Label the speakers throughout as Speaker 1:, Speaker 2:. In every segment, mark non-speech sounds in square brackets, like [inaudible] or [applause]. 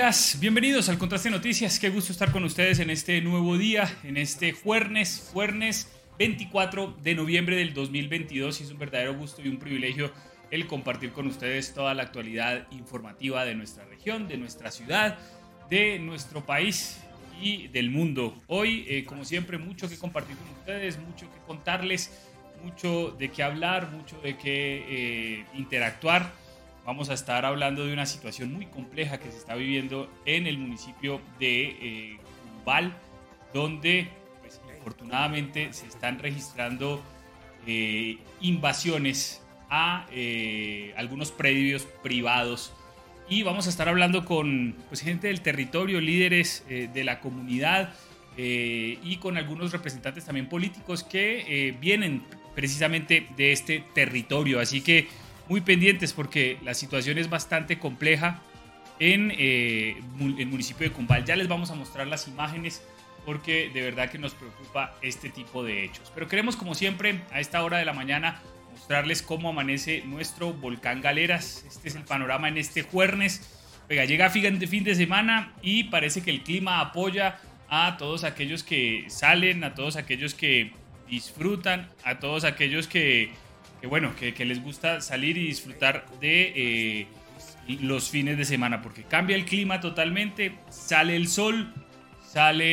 Speaker 1: Días, bienvenidos al Contraste Noticias. Qué gusto estar con ustedes en este nuevo día, en este jueves, jueves 24 de noviembre del 2022. Y es un verdadero gusto y un privilegio el compartir con ustedes toda la actualidad informativa de nuestra región, de nuestra ciudad, de nuestro país y del mundo. Hoy, eh, como siempre, mucho que compartir con ustedes, mucho que contarles, mucho de qué hablar, mucho de qué eh, interactuar vamos a estar hablando de una situación muy compleja que se está viviendo en el municipio de Cumbal, eh, donde pues, se están registrando eh, invasiones a eh, algunos predios privados. Y vamos a estar hablando con pues, gente del territorio, líderes de la comunidad y con algunos representantes también políticos que vienen precisamente de este territorio. Así que muy pendientes porque la situación es bastante compleja en eh, el municipio de Cumbal. Ya les vamos a mostrar las imágenes porque de verdad que nos preocupa este tipo de hechos. Pero queremos, como siempre, a esta hora de la mañana mostrarles cómo amanece nuestro volcán Galeras. Este es el panorama en este jueves. Oiga, llega fin de semana y parece que el clima apoya a todos aquellos que salen, a todos aquellos que disfrutan, a todos aquellos que que bueno, que, les gusta salir y disfrutar de eh, los fines de semana, porque cambia el clima totalmente, sale el sol, sale,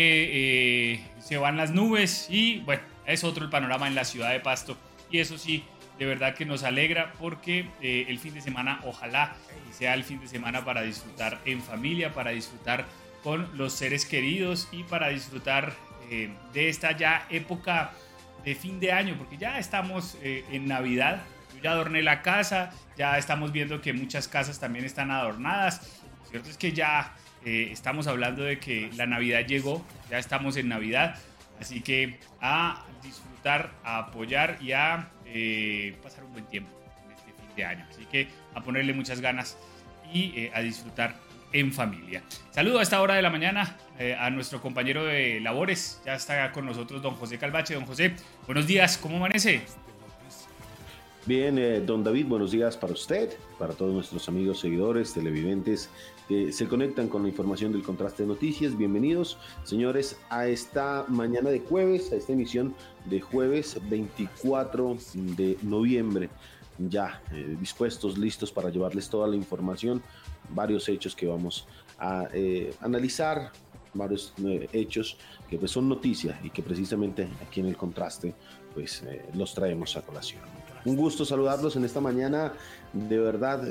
Speaker 1: eh, se van las nubes y bueno, es otro el panorama en la ciudad de Pasto. Y eso sí, de verdad que nos alegra porque eh, el fin de semana ojalá sea el fin de semana para disfrutar en familia, para disfrutar con los seres queridos y para disfrutar de esta ya época de fin de año, porque ya estamos eh, en Navidad. Yo ya adorné la casa, ya estamos viendo que muchas casas también están adornadas. Cierto es que ya eh, estamos hablando de que la Navidad llegó, ya estamos en Navidad. Así que a disfrutar, a apoyar y a eh, pasar un buen tiempo en este fin de año. Así que a ponerle muchas ganas y a disfrutar en familia. Saludo a esta hora de la mañana eh, a nuestro compañero de labores. Ya está con nosotros don José Calvache. Don José, buenos días, ¿cómo amanece?
Speaker 2: Bien, eh, don David, buenos días para usted, para todos nuestros amigos, seguidores, televidentes que se conectan con la información del contraste de noticias. Bienvenidos, señores, a esta mañana de jueves, a esta emisión de jueves 24 de noviembre. Ya eh, dispuestos, listos para llevarles toda la información varios hechos que vamos a eh, analizar, varios eh, hechos que pues son noticias y que precisamente aquí en el contraste pues los traemos a colación. Un gusto saludarlos en esta mañana de verdad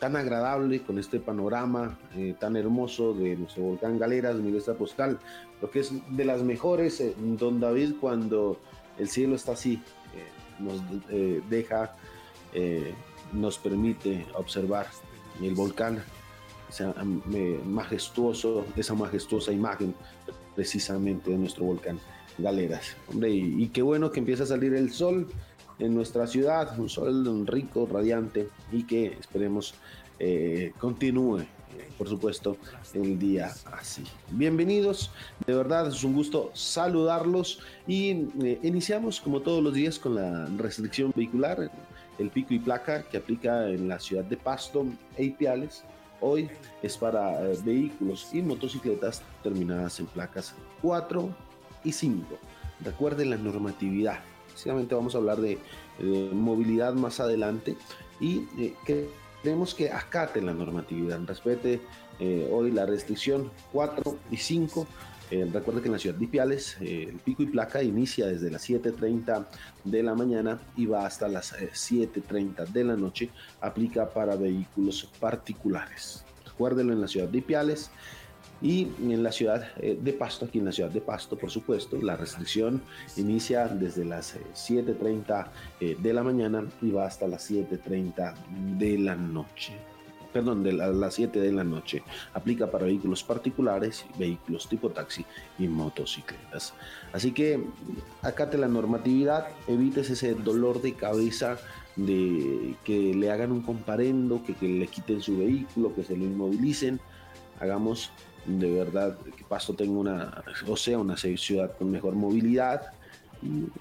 Speaker 2: tan agradable con este panorama tan hermoso de nuestro volcán Galeras, mi esta postal, lo que es de las mejores, don David, cuando el cielo está así, nos deja, nos permite observar el volcán, sea, majestuoso, esa majestuosa imagen precisamente de nuestro volcán Galeras. Hombre, y, qué bueno que empieza a salir el sol en nuestra ciudad, un sol rico, radiante y que esperemos eh, continúe, eh, por supuesto, el día así. Bienvenidos, de verdad es un gusto saludarlos y eh, iniciamos como todos los días con la restricción vehicular el pico y placa que aplica en la ciudad de Pasto e Ipiales hoy es para eh, vehículos y motocicletas terminadas en placas 4 y 5. Recuerden la normatividad. Básicamente vamos a hablar de, movilidad más adelante y eh, que acaten la normatividad, respete eh, hoy la restricción 4 y 5 eh, recuerda que en la ciudad de Ipiales eh, el pico y placa inicia desde las 7.30 de la mañana y va hasta las 7.30 eh, de la noche. Aplica para vehículos particulares. Recuérdenlo en la ciudad de Ipiales. Y en la ciudad de Pasto, aquí en la ciudad de Pasto, por supuesto, la restricción inicia desde las 7.30 de la mañana y va hasta las 7.30 de la noche perdón, de las 7 de la noche. Aplica para vehículos particulares, vehículos tipo taxi y motocicletas. Así que acate la normatividad, evites ese dolor de cabeza de que le hagan un comparendo, que, le quiten su vehículo, que se lo inmovilicen. Hagamos de verdad que Pasto tenga una, o sea, una ciudad con mejor movilidad,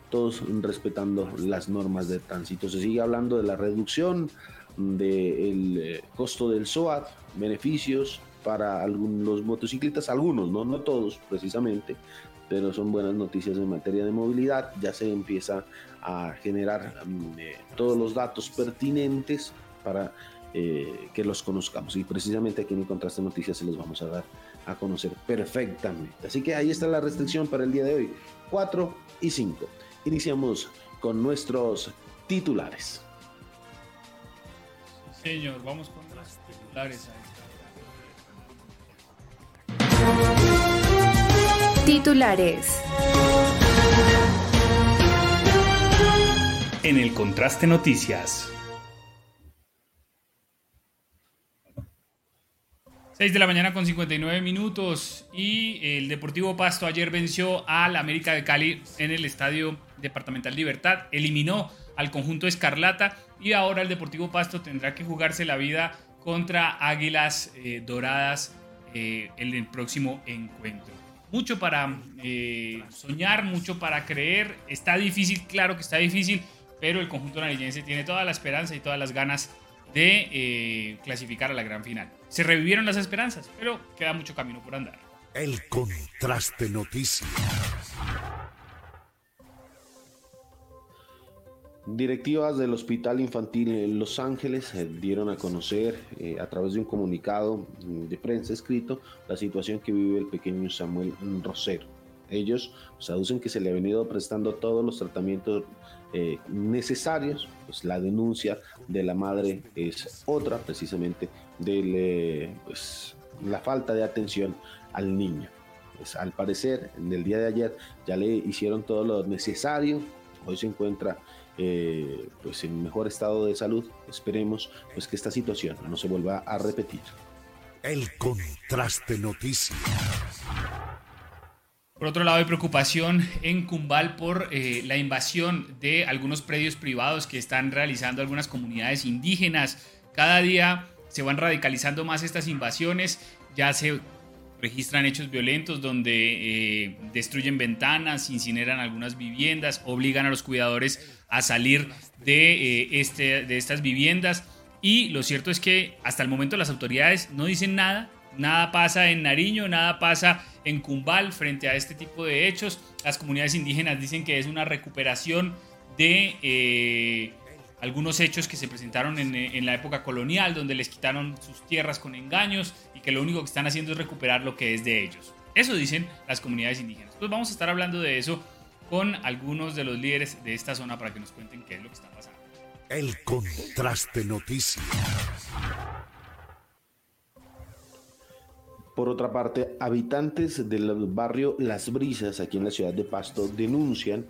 Speaker 2: todos respetando las normas de tránsito. Se sigue hablando de la reducción del eh, costo del SOAT, beneficios para algunos, los motociclistas, algunos, ¿no? no todos precisamente, pero son buenas noticias en materia de movilidad. Ya se empieza a generar mm, eh, todos los datos pertinentes para eh, que los conozcamos. Y precisamente aquí en el Contraste Noticias se los vamos a dar a conocer perfectamente. Así que ahí está la restricción para el día de hoy, 4 y 5. Iniciamos con nuestros titulares.
Speaker 1: Señor, vamos con los titulares.
Speaker 3: Titulares.
Speaker 1: En el contraste noticias. 6 de la mañana con 59 minutos y el Deportivo Pasto ayer venció al América de Cali en el Estadio Departamental Libertad, eliminó al conjunto Escarlata y ahora el Deportivo Pasto tendrá que jugarse la vida contra Águilas eh, Doradas eh, en el próximo encuentro. Mucho para eh, soñar, mucho para creer. Está difícil, claro que está difícil, pero el conjunto narillense tiene toda la esperanza y todas las ganas de clasificar a la gran final. Se revivieron las esperanzas, pero queda mucho camino por andar.
Speaker 4: El contraste noticias.
Speaker 2: Directivas del Hospital Infantil en Los Ángeles eh, dieron a conocer eh, a través de un comunicado mm, de prensa escrito la situación que vive el pequeño Samuel Rosero. Ellos pues, aducen que se le ha venido prestando todos los tratamientos eh, necesarios, pues la denuncia de la madre es otra precisamente de pues, la falta de atención al niño. Pues, al parecer, en el día de ayer ya le hicieron todo lo necesario, hoy se encuentra eh, pues en mejor estado de salud. Esperemos pues que esta situación no se vuelva a repetir.
Speaker 4: El contraste noticias.
Speaker 1: Por otro lado, hay preocupación en Cumbal por eh, la invasión de algunos predios privados que están realizando algunas comunidades indígenas. Cada día se van radicalizando más estas invasiones. Ya se registran hechos violentos donde eh, destruyen ventanas, incineran algunas viviendas, obligan a los cuidadores a salir de, eh, este, de estas viviendas. Y lo cierto es que hasta el momento las autoridades no dicen nada, nada pasa en Nariño, nada pasa en Cumbal frente a este tipo de hechos. Las comunidades indígenas dicen que es una recuperación de eh, algunos hechos que se presentaron en, en, la época colonial, donde les quitaron sus tierras con engaños y que lo único que están haciendo es recuperar lo que es de ellos. Eso dicen las comunidades indígenas. Pues vamos a estar hablando de eso con algunos de los líderes de esta zona para que nos cuenten qué es lo que está pasando.
Speaker 4: El contraste noticias.
Speaker 2: Por otra parte, habitantes del barrio Las Brisas, aquí en la ciudad de Pasto, denuncian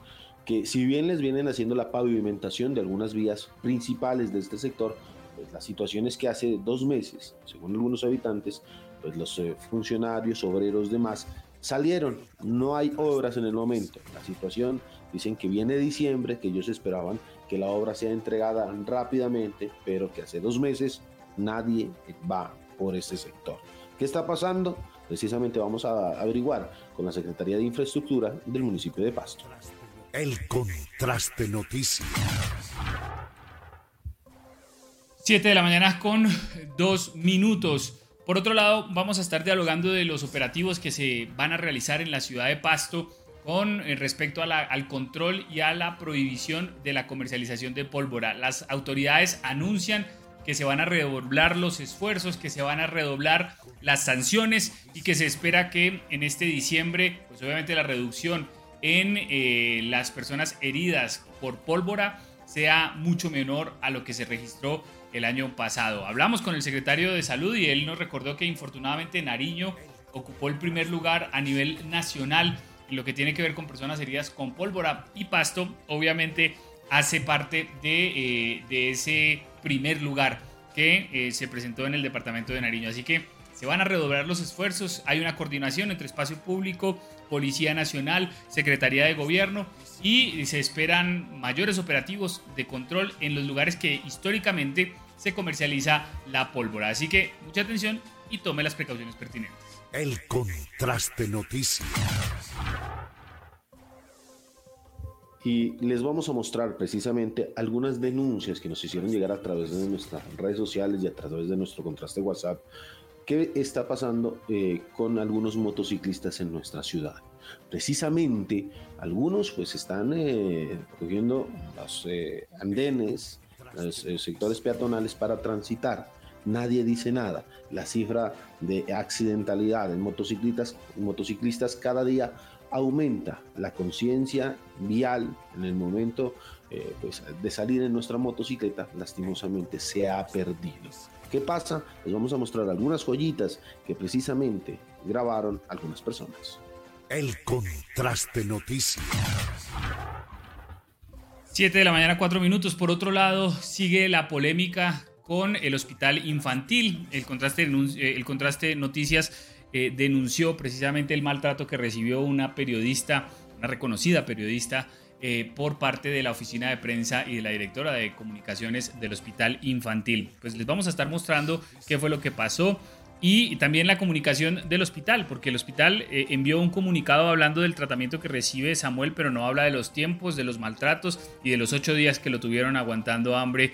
Speaker 2: que si bien les vienen haciendo la pavimentación de algunas vías principales de este sector, pues la situación es que hace dos meses, según algunos habitantes, pues los eh, funcionarios, obreros, demás, salieron. No hay obras en el momento. La situación, dicen que viene diciembre, que ellos esperaban que la obra sea entregada rápidamente, pero que hace dos meses nadie va por ese sector. ¿Qué está pasando? Precisamente vamos a averiguar con la Secretaría de Infraestructura del municipio de Pasto.
Speaker 4: El contraste noticias.
Speaker 1: 7 de la mañana con dos minutos. Por otro lado, vamos a estar dialogando de los operativos que se van a realizar en la ciudad de Pasto con eh, respecto al control y a la prohibición de la comercialización de pólvora. Las autoridades anuncian que se van a redoblar los esfuerzos, que se van a redoblar las sanciones y que se espera que en este diciembre, pues obviamente la reducción en eh, las personas heridas por pólvora sea mucho menor a lo que se registró el año pasado. Hablamos con el secretario de salud y él nos recordó que infortunadamente Nariño ocupó el primer lugar a nivel nacional en lo que tiene que ver con personas heridas con pólvora y pasto. Obviamente hace parte de, eh, ese primer lugar que eh, se presentó en el departamento de Nariño. Así que se van a redoblar los esfuerzos, hay una coordinación entre espacio público, Policía Nacional, Secretaría de Gobierno y se esperan mayores operativos de control en los lugares que históricamente se comercializa la pólvora. Así que mucha atención y tome las precauciones pertinentes.
Speaker 4: El contraste noticias.
Speaker 2: Y les vamos a mostrar precisamente algunas denuncias que nos hicieron llegar a través de nuestras redes sociales y a través de nuestro contraste WhatsApp. ¿Qué está pasando eh, con algunos motociclistas en nuestra ciudad? Precisamente, algunos pues están eh, cogiendo los eh, andenes, los sectores peatonales para transitar. Nadie dice nada. La cifra de accidentalidad en motociclistas, motociclistas cada día aumenta la conciencia vial en el momento eh, pues, de salir en nuestra motocicleta, lastimosamente se ha perdido. ¿Qué pasa? Les vamos a mostrar algunas joyitas que precisamente grabaron algunas personas.
Speaker 4: El contraste noticias.
Speaker 1: 7 de la mañana, 4 minutos. Por otro lado, sigue la polémica con el hospital infantil. El contraste, eh, el contraste noticias eh, denunció precisamente el maltrato que recibió una periodista, una reconocida periodista, eh, por parte de la oficina de prensa y de la directora de comunicaciones del Hospital Infantil. Pues les vamos a estar mostrando qué fue lo que pasó y también la comunicación del hospital, porque el hospital eh, envió un comunicado hablando del tratamiento que recibe Samuel, pero no habla de los tiempos, de los maltratos y de los ocho días que lo tuvieron aguantando hambre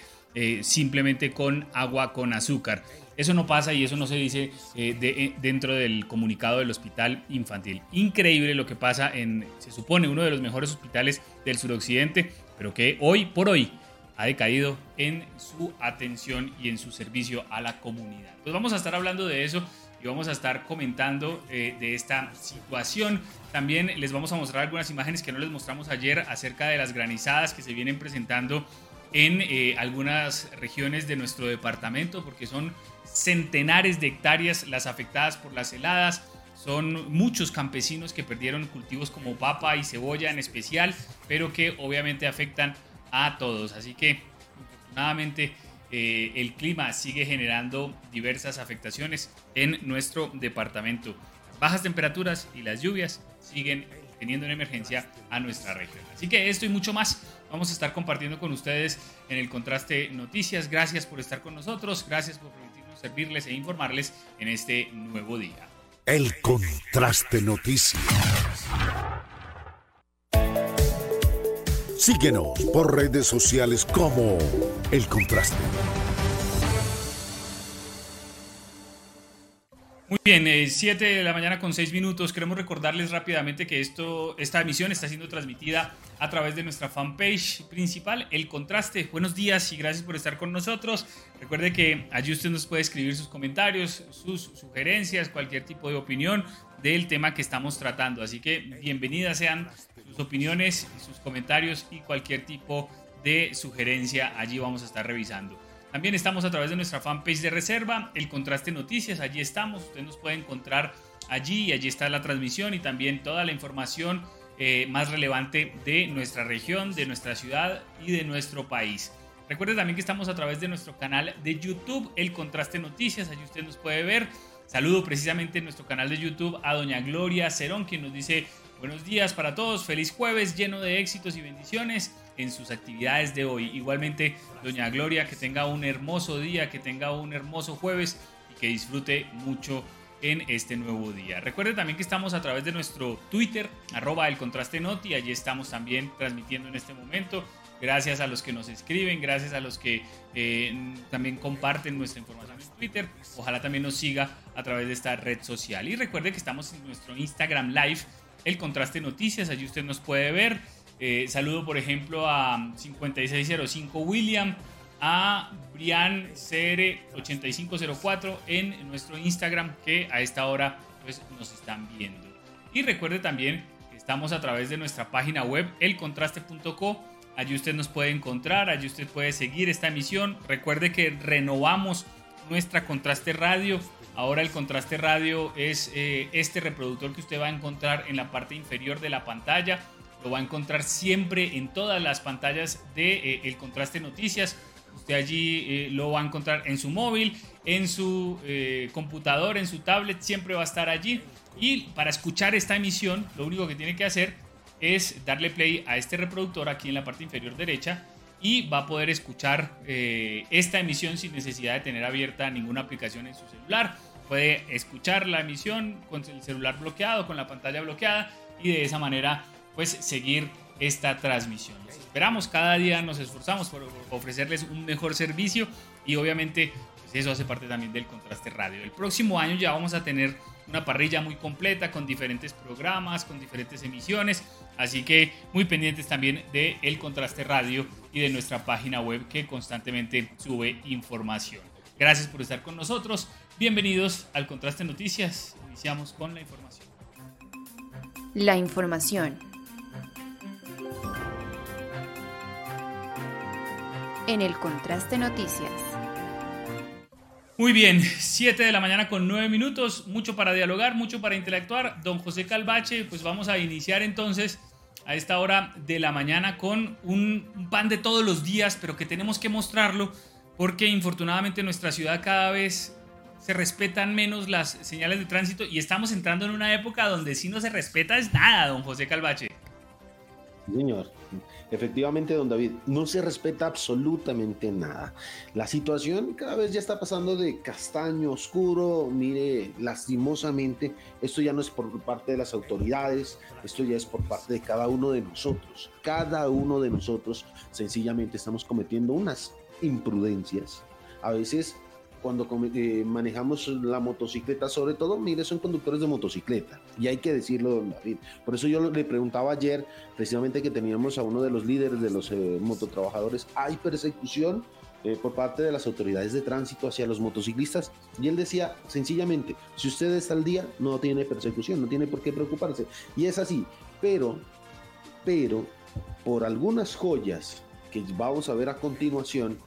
Speaker 1: simplemente con agua con azúcar. Eso no pasa y eso no se dice eh, eh, dentro del comunicado del hospital infantil. Increíble lo que pasa en, se supone, uno de los mejores hospitales del suroccidente, pero que hoy por hoy ha decaído en su atención y en su servicio a la comunidad. Pues vamos a estar hablando de eso y vamos a estar comentando eh, de esta situación. También les vamos a mostrar algunas imágenes que no les mostramos ayer acerca de las granizadas que se vienen presentando en algunas regiones de nuestro departamento, porque son centenares de hectáreas las afectadas por las heladas. Son muchos campesinos que perdieron cultivos como papa y cebolla en especial, pero que obviamente afectan a todos. Así que, afortunadamente, eh, el clima sigue generando diversas afectaciones en nuestro departamento. bajas temperaturas y las lluvias siguen teniendo en emergencia a nuestra región. Así que esto y mucho más vamos a estar compartiendo con ustedes en el Contraste Noticias. Gracias por estar con nosotros, gracias por servirles e informarles en este nuevo día.
Speaker 4: El Contraste Noticias. Síguenos por redes sociales como El Contraste.
Speaker 1: Muy bien, 7 de la mañana con 6 minutos. Queremos recordarles rápidamente que esto, esta emisión está siendo transmitida a través de nuestra fanpage principal, El Contraste. Buenos días y gracias por estar con nosotros. Recuerde que allí usted nos puede escribir sus comentarios, sus sugerencias, cualquier tipo de opinión del tema que estamos tratando. Así que bienvenidas sean sus opiniones, sus comentarios y cualquier tipo de sugerencia. Allí vamos a estar revisando. También estamos a través de nuestra fanpage de reserva, el Contraste Noticias, allí estamos, usted nos puede encontrar allí y allí está la transmisión y también toda la información eh, más relevante de nuestra región, de nuestra ciudad y de nuestro país. Recuerde también que estamos a través de nuestro canal de YouTube, El Contraste Noticias, allí usted nos puede ver. Saludo precisamente en nuestro canal de YouTube a doña Gloria Cerón, quien nos dice buenos días para todos, feliz jueves lleno de éxitos y bendiciones en sus actividades de hoy. Igualmente, doña Gloria, que tenga un hermoso día, que tenga un hermoso jueves y que disfrute mucho en este nuevo día. Recuerde también que estamos a través de nuestro Twitter, arroba el contraste noti, allí estamos también transmitiendo en este momento gracias a los que nos escriben, gracias a los que eh, también comparten nuestra información en Twitter. Ojalá también nos siga a través de esta red social. Y recuerde que estamos en nuestro Instagram Live, el Contraste Noticias, allí usted nos puede ver. Eh, saludo, por ejemplo, a 5605 William, a Brian CR8504 en nuestro Instagram, que a esta hora pues, nos están viendo. Y recuerde también que estamos a través de nuestra página web, elcontraste.co Allí usted nos puede encontrar, allí usted puede seguir esta emisión. Recuerde que renovamos nuestra Contraste Radio. Ahora el Contraste Radio es eh, este reproductor que usted va a encontrar en la parte inferior de la pantalla. Lo va a encontrar siempre en todas las pantallas de eh, El Contraste Noticias. Usted allí eh, lo va a encontrar en su móvil, en su computador, en su tablet, siempre va a estar allí. Y para escuchar esta emisión, lo único que tiene que hacer es darle play a este reproductor aquí en la parte inferior derecha y va a poder escuchar eh, esta emisión sin necesidad de tener abierta ninguna aplicación en su celular. Puede escuchar la emisión con el celular bloqueado, con la pantalla bloqueada y de esa manera pues seguir esta transmisión. esperamos, cada día nos esforzamos por ofrecerles un mejor servicio y obviamente pues, eso hace parte también del contraste radio. El próximo año ya vamos a tener una parrilla muy completa con diferentes programas, con diferentes emisiones. Así que muy pendientes también de Contraste Radio y de nuestra página web que constantemente sube información. Gracias por estar con nosotros. Bienvenidos al Contraste Noticias. Iniciamos con la información.
Speaker 3: La información. En el Contraste Noticias.
Speaker 1: Muy bien, 7 de la mañana con 9 minutos, mucho para dialogar, mucho para interactuar. Don José Calvache, pues vamos a iniciar entonces a esta hora de la mañana con un pan de todos los días, pero que tenemos que mostrarlo porque infortunadamente en nuestra ciudad cada vez se respetan menos las señales de tránsito y estamos entrando en una época donde si no se respeta es nada, don José Calvache.
Speaker 2: Señor, Efectivamente, don David, no se respeta absolutamente nada. La situación cada vez ya está pasando de castaño oscuro. Mire, lastimosamente, esto ya no es por parte de las autoridades, esto ya es por parte de cada uno de nosotros. Cada uno de nosotros sencillamente estamos cometiendo unas imprudencias. A veces cuando eh, manejamos la motocicleta, sobre todo, mire, son conductores de motocicleta, y hay que decirlo, don David. Por eso yo le preguntaba ayer, precisamente que teníamos a uno de los líderes de los eh, mototrabajadores, ¿hay persecución eh, por parte de las autoridades de tránsito hacia los motociclistas? Y él decía, sencillamente, si usted está al día, no tiene persecución, no tiene por qué preocuparse. Y es así, pero, pero, por algunas joyas que vamos a ver a continuación,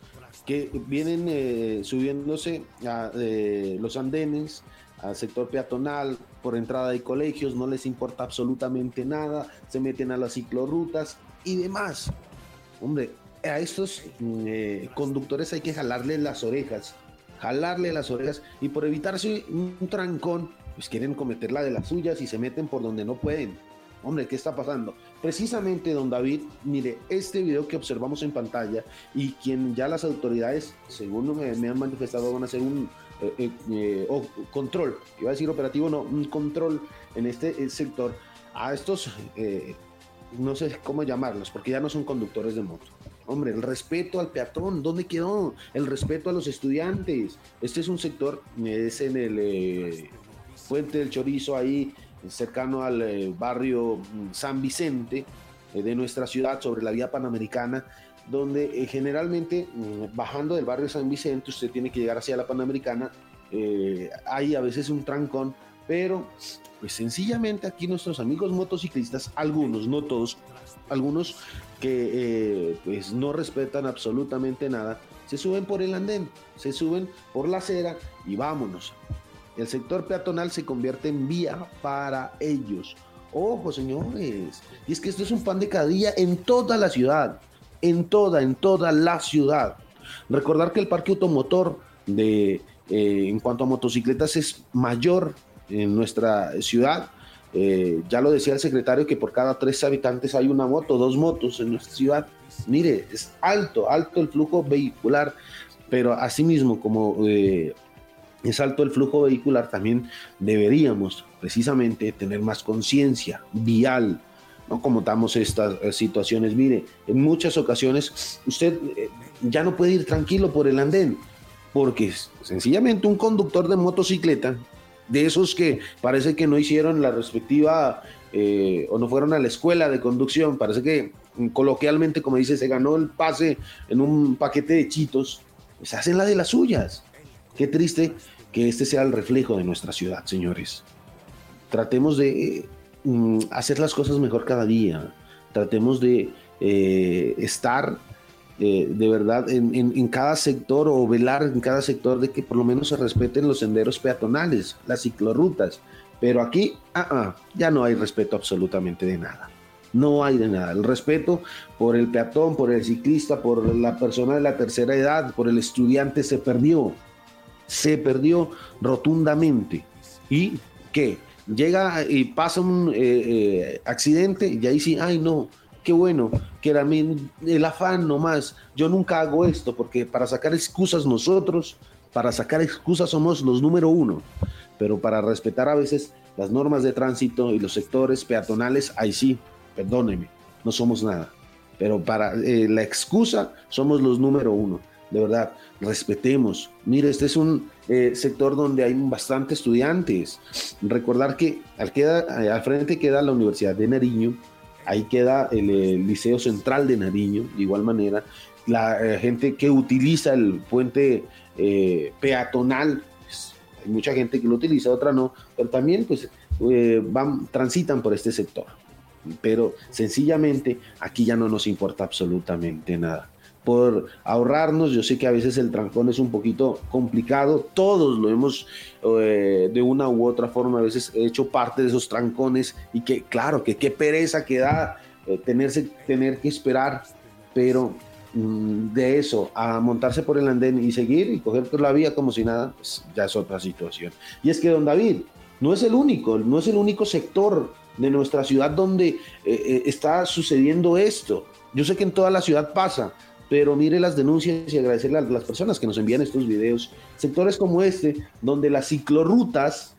Speaker 2: que vienen eh, subiéndose a eh, los andenes, al sector peatonal, por entrada de colegios, no les importa absolutamente nada, se meten a las ciclorrutas y demás. Hombre, a estos eh, conductores hay que jalarle las orejas, jalarle las orejas y por evitarse un trancón, pues quieren cometer la de las suyas y se meten por donde no pueden. Hombre, ¿qué está pasando? Precisamente, don David, mire, este video que observamos en pantalla y quien ya las autoridades, según me, han manifestado, van a hacer un eh, eh, eh, control, iba a decir operativo, no, un control en este sector a estos, no sé cómo llamarlos, porque ya no son conductores de moto. Hombre, el respeto al peatón, ¿dónde quedó? El respeto a los estudiantes. Este es un sector, es en el Puente del Chorizo, ahí cercano al eh, barrio mm, San Vicente eh, de nuestra ciudad, sobre la vía panamericana, donde eh, generalmente mm, bajando del barrio San Vicente usted tiene que llegar hacia la panamericana, hay a veces un trancón, pero pues sencillamente aquí nuestros amigos motociclistas, algunos, no todos, algunos que pues no respetan absolutamente nada, se suben por el andén, se suben por la acera y vámonos. El sector peatonal se convierte en vía para ellos. Ojo, señores. Y es que esto es un pan de cada día en toda la ciudad. En toda, en toda la ciudad. Recordar que el parque automotor de, eh, en cuanto a motocicletas es mayor en nuestra ciudad. Eh, ya lo decía el secretario que por cada tres habitantes hay una moto, dos motos en nuestra ciudad. Mire, es alto, alto el flujo vehicular, pero asimismo como eh, es alto el flujo vehicular, también deberíamos precisamente tener más conciencia vial. no comotamos estas eh, situaciones. Mire, en muchas ocasiones usted eh, ya no puede ir tranquilo por el andén, porque sencillamente un conductor de motocicleta, de esos que parece que no hicieron la respectiva eh, o no fueron a la escuela de conducción, parece que mm, coloquialmente, como dice, se ganó el pase en un paquete de chitos, pues hacen la de las suyas. Qué triste que este sea el reflejo de nuestra ciudad, señores. Tratemos de mm, hacer las cosas mejor cada día. Tratemos de eh, estar eh, de verdad en, cada sector o velar en cada sector de que por lo menos se respeten los senderos peatonales, las ciclorrutas. Pero aquí, ah, ya no hay respeto absolutamente de nada. No hay de nada. El respeto por el peatón, por el ciclista, por la persona de la tercera edad, por el estudiante se perdió se perdió rotundamente. ¿Y qué? Llega y pasa un eh, eh, accidente y ahí sí, ay no, qué bueno, que era el afán nomás. Yo nunca hago esto porque para sacar excusas nosotros, para sacar excusas somos los número uno, pero para respetar a veces las normas de tránsito y los sectores peatonales, ahí sí, perdóneme, no somos nada. Pero para eh, la excusa somos los número uno de verdad, respetemos. Mire, este es un eh, sector donde hay bastante estudiantes. Recordar que al, queda, eh, al frente queda la Universidad de Nariño, ahí queda el, Liceo Central de Nariño, de igual manera. La eh, gente que utiliza el puente peatonal, pues, hay mucha gente que lo utiliza, otra no, pero también pues van, transitan por este sector. Pero sencillamente aquí ya no nos importa absolutamente nada por ahorrarnos. Yo sé que a veces el trancón es un poquito complicado, todos lo hemos eh, de una u otra forma a veces hecho parte de esos trancones y que claro, que qué pereza que da eh, tenerse, tener que esperar, pero mm, de eso a montarse por el andén y seguir y coger por la vía como si nada, pues ya es otra situación. Y es que don David no es el único, no es el único sector de nuestra ciudad donde eh, está sucediendo esto. Yo sé que en toda la ciudad pasa, pero mire las denuncias y agradecerle a las personas que nos envían estos videos. Sectores como este, donde las ciclorrutas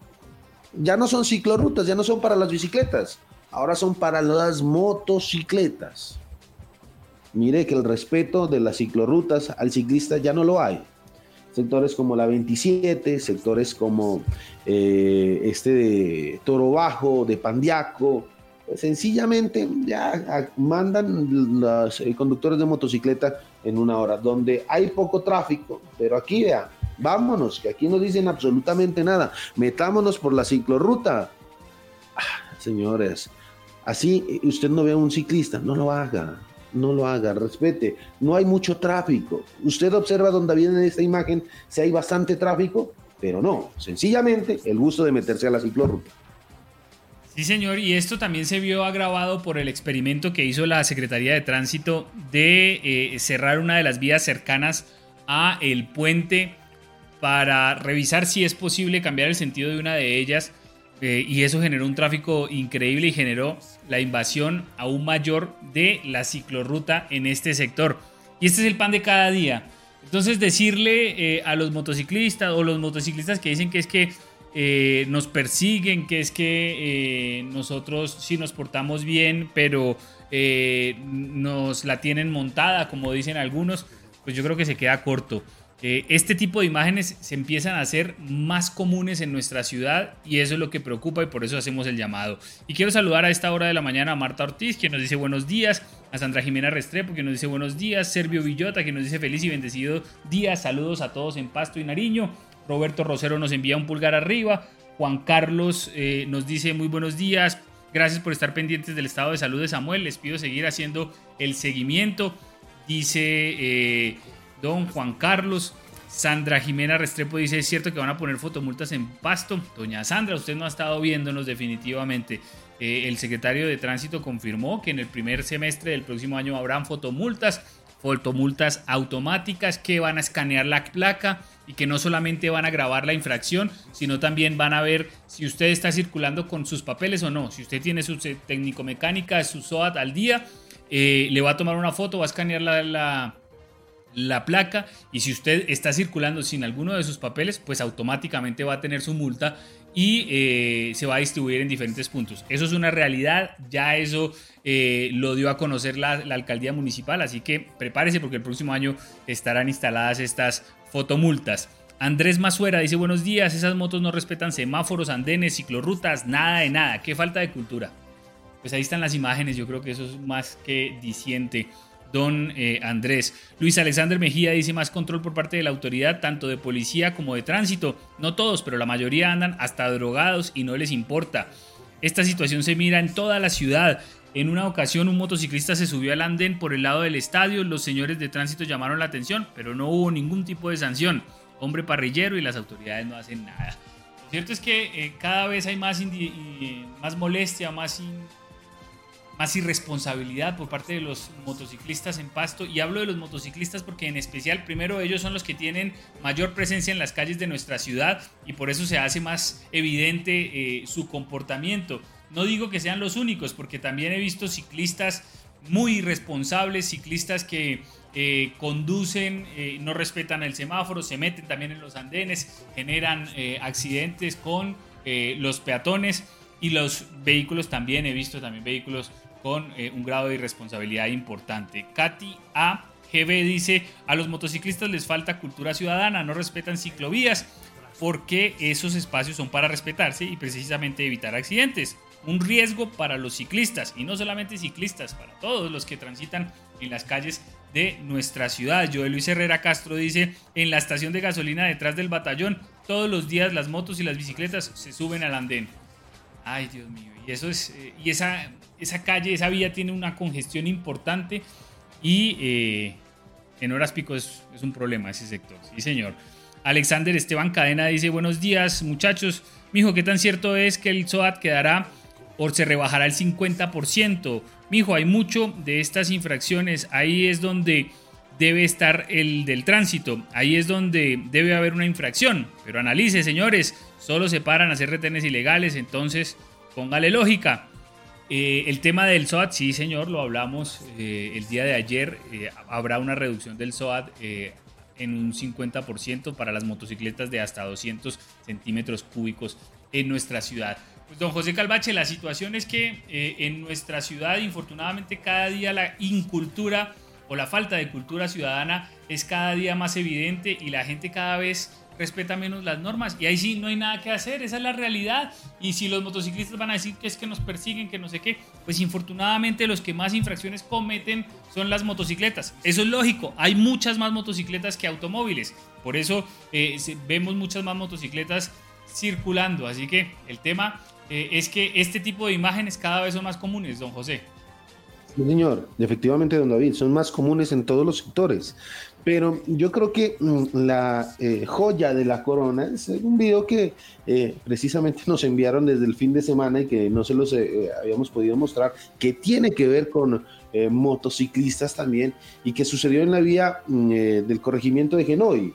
Speaker 2: ya no son ciclorrutas, ya no son para las bicicletas, ahora son para las motocicletas. Mire que el respeto de las ciclorrutas al ciclista ya no lo hay. Sectores como la 27, sectores como eh, este de Toro Bajo, de Pandiaco, sencillamente ya mandan los eh, conductores de motocicleta en una hora, donde hay poco tráfico, pero aquí vea, vámonos, que aquí no dicen absolutamente nada, metámonos por la ciclorruta. Ah, señores, así usted no ve a un ciclista, no lo haga, no lo haga, respete, no hay mucho tráfico. Usted observa donde viene esta imagen, si hay bastante tráfico, pero no, sencillamente el gusto de meterse a la ciclorruta.
Speaker 1: Sí, señor, y esto también se vio agravado por el experimento que hizo la Secretaría de Tránsito de eh, cerrar una de las vías cercanas a el puente para revisar si es posible cambiar el sentido de una de ellas eh, y eso generó un tráfico increíble y generó la invasión aún mayor de la ciclorruta en este sector. Y este es el pan de cada día. Entonces decirle eh, a los motociclistas o los motociclistas que dicen que es que eh, nos persiguen, que es que eh, nosotros sí nos portamos bien, pero eh, nos la tienen montada, como dicen algunos, pues yo creo que se queda corto. este tipo de imágenes se empiezan a hacer más comunes en nuestra ciudad y eso es lo que preocupa y por eso hacemos el llamado. Y quiero saludar a esta hora de la mañana a Marta Ortiz, que nos dice buenos días, a Sandra Jimena Restrepo, que nos dice buenos días, Servio Villota, que nos dice feliz y bendecido día, saludos a todos en Pasto y Nariño. Roberto Rosero nos envía un pulgar arriba. Juan Carlos eh, nos dice muy buenos días. Gracias por estar pendientes del estado de salud de Samuel. Les pido seguir haciendo el seguimiento. Dice eh, don Juan Carlos. Sandra Jimena Restrepo dice, es cierto que van a poner fotomultas en pasto. Doña Sandra, usted no ha estado viéndonos definitivamente. Eh, el secretario de Tránsito confirmó que en el primer semestre del próximo año habrán fotomultas, fotomultas automáticas que van a escanear la placa y que no solamente van a grabar la infracción, sino también van a ver si usted está circulando con sus papeles o no. Si usted tiene su técnico mecánica, su SOAT al día, eh, le va a tomar una foto, va a escanear la, la, placa y si usted está circulando sin alguno de sus papeles, pues automáticamente va a tener su multa y eh, se va a distribuir en diferentes puntos. Eso es una realidad, ya eso eh, lo dio a conocer la, alcaldía municipal, así que prepárese porque el próximo año estarán instaladas estas fotomultas. Andrés Mazuera dice buenos días, esas motos no respetan semáforos, andenes, ciclorrutas, nada de nada, qué falta de cultura. Pues ahí están las imágenes, yo creo que eso es más que diciente don eh, Andrés. Luis Alexander Mejía dice más control por parte de la autoridad, tanto de policía como de tránsito. No todos, pero la mayoría andan hasta drogados y no les importa. Esta situación se mira en toda la ciudad. En una ocasión un motociclista se subió al andén por el lado del estadio, los señores de tránsito llamaron la atención, pero no hubo ningún tipo de sanción. Hombre parrillero y las autoridades no hacen nada. Lo cierto es que eh, cada vez hay más, más molestia, más irresponsabilidad por parte de los motociclistas en Pasto. Y hablo de los motociclistas porque en especial primero ellos son los que tienen mayor presencia en las calles de nuestra ciudad y por eso se hace más evidente eh, su comportamiento. No digo que sean los únicos porque también he visto ciclistas muy irresponsables, ciclistas que eh, conducen, eh, no respetan el semáforo, se meten también en los andenes, generan accidentes con los peatones y los vehículos también, he visto también vehículos con eh, un grado de irresponsabilidad importante. Katy A. GB dice, a los motociclistas les falta cultura ciudadana, no respetan ciclovías porque esos espacios son para respetarse y precisamente evitar accidentes. Un riesgo para los ciclistas y no solamente ciclistas, para todos los que transitan en las calles de nuestra ciudad. Joel Luis Herrera Castro dice, en la estación de gasolina detrás del batallón, todos los días las motos y las bicicletas se suben al andén. Ay, Dios mío. Y eso es. Eh, y esa, esa calle, esa vía tiene una congestión importante. Y eh, en horas pico es, un problema ese sector. Sí, señor. Alexander Esteban Cadena dice: Buenos días, muchachos. Mijo, ¿qué tan cierto es que el SOAT quedará o se rebajará el 50%? Mijo, hay mucho de estas infracciones. Ahí es donde debe estar el del tránsito. Ahí es donde debe haber una infracción. Pero analice, señores, solo se paran a hacer retenes ilegales, entonces póngale lógica. Eh, el tema del SOAT, sí, señor, lo hablamos eh, el día de ayer. Eh, habrá una reducción del SOAT en un 50% para las motocicletas de hasta 200 centímetros cúbicos en nuestra ciudad. Don José Calvache, la situación es que en nuestra ciudad, infortunadamente, cada día la incultura o la falta de cultura ciudadana es cada día más evidente y la gente cada vez respeta menos las normas y ahí sí no hay nada que hacer, esa es la realidad. Y si los motociclistas van a decir que es que nos persiguen, que no sé qué, pues infortunadamente los que más infracciones cometen son las motocicletas. Eso es lógico, hay muchas más motocicletas que automóviles, por eso eh, vemos muchas más motocicletas circulando, así que el tema eh, es que este tipo de imágenes cada vez son más comunes, don José.
Speaker 2: Sí, señor, efectivamente, don David, son más comunes en todos los sectores. Pero yo creo que mm, la eh, joya de la corona es un video que eh, precisamente nos enviaron desde el fin de semana y que no se los eh, habíamos podido mostrar, que tiene que ver con motociclistas también y que sucedió en la vía mm, del corregimiento de Genoy.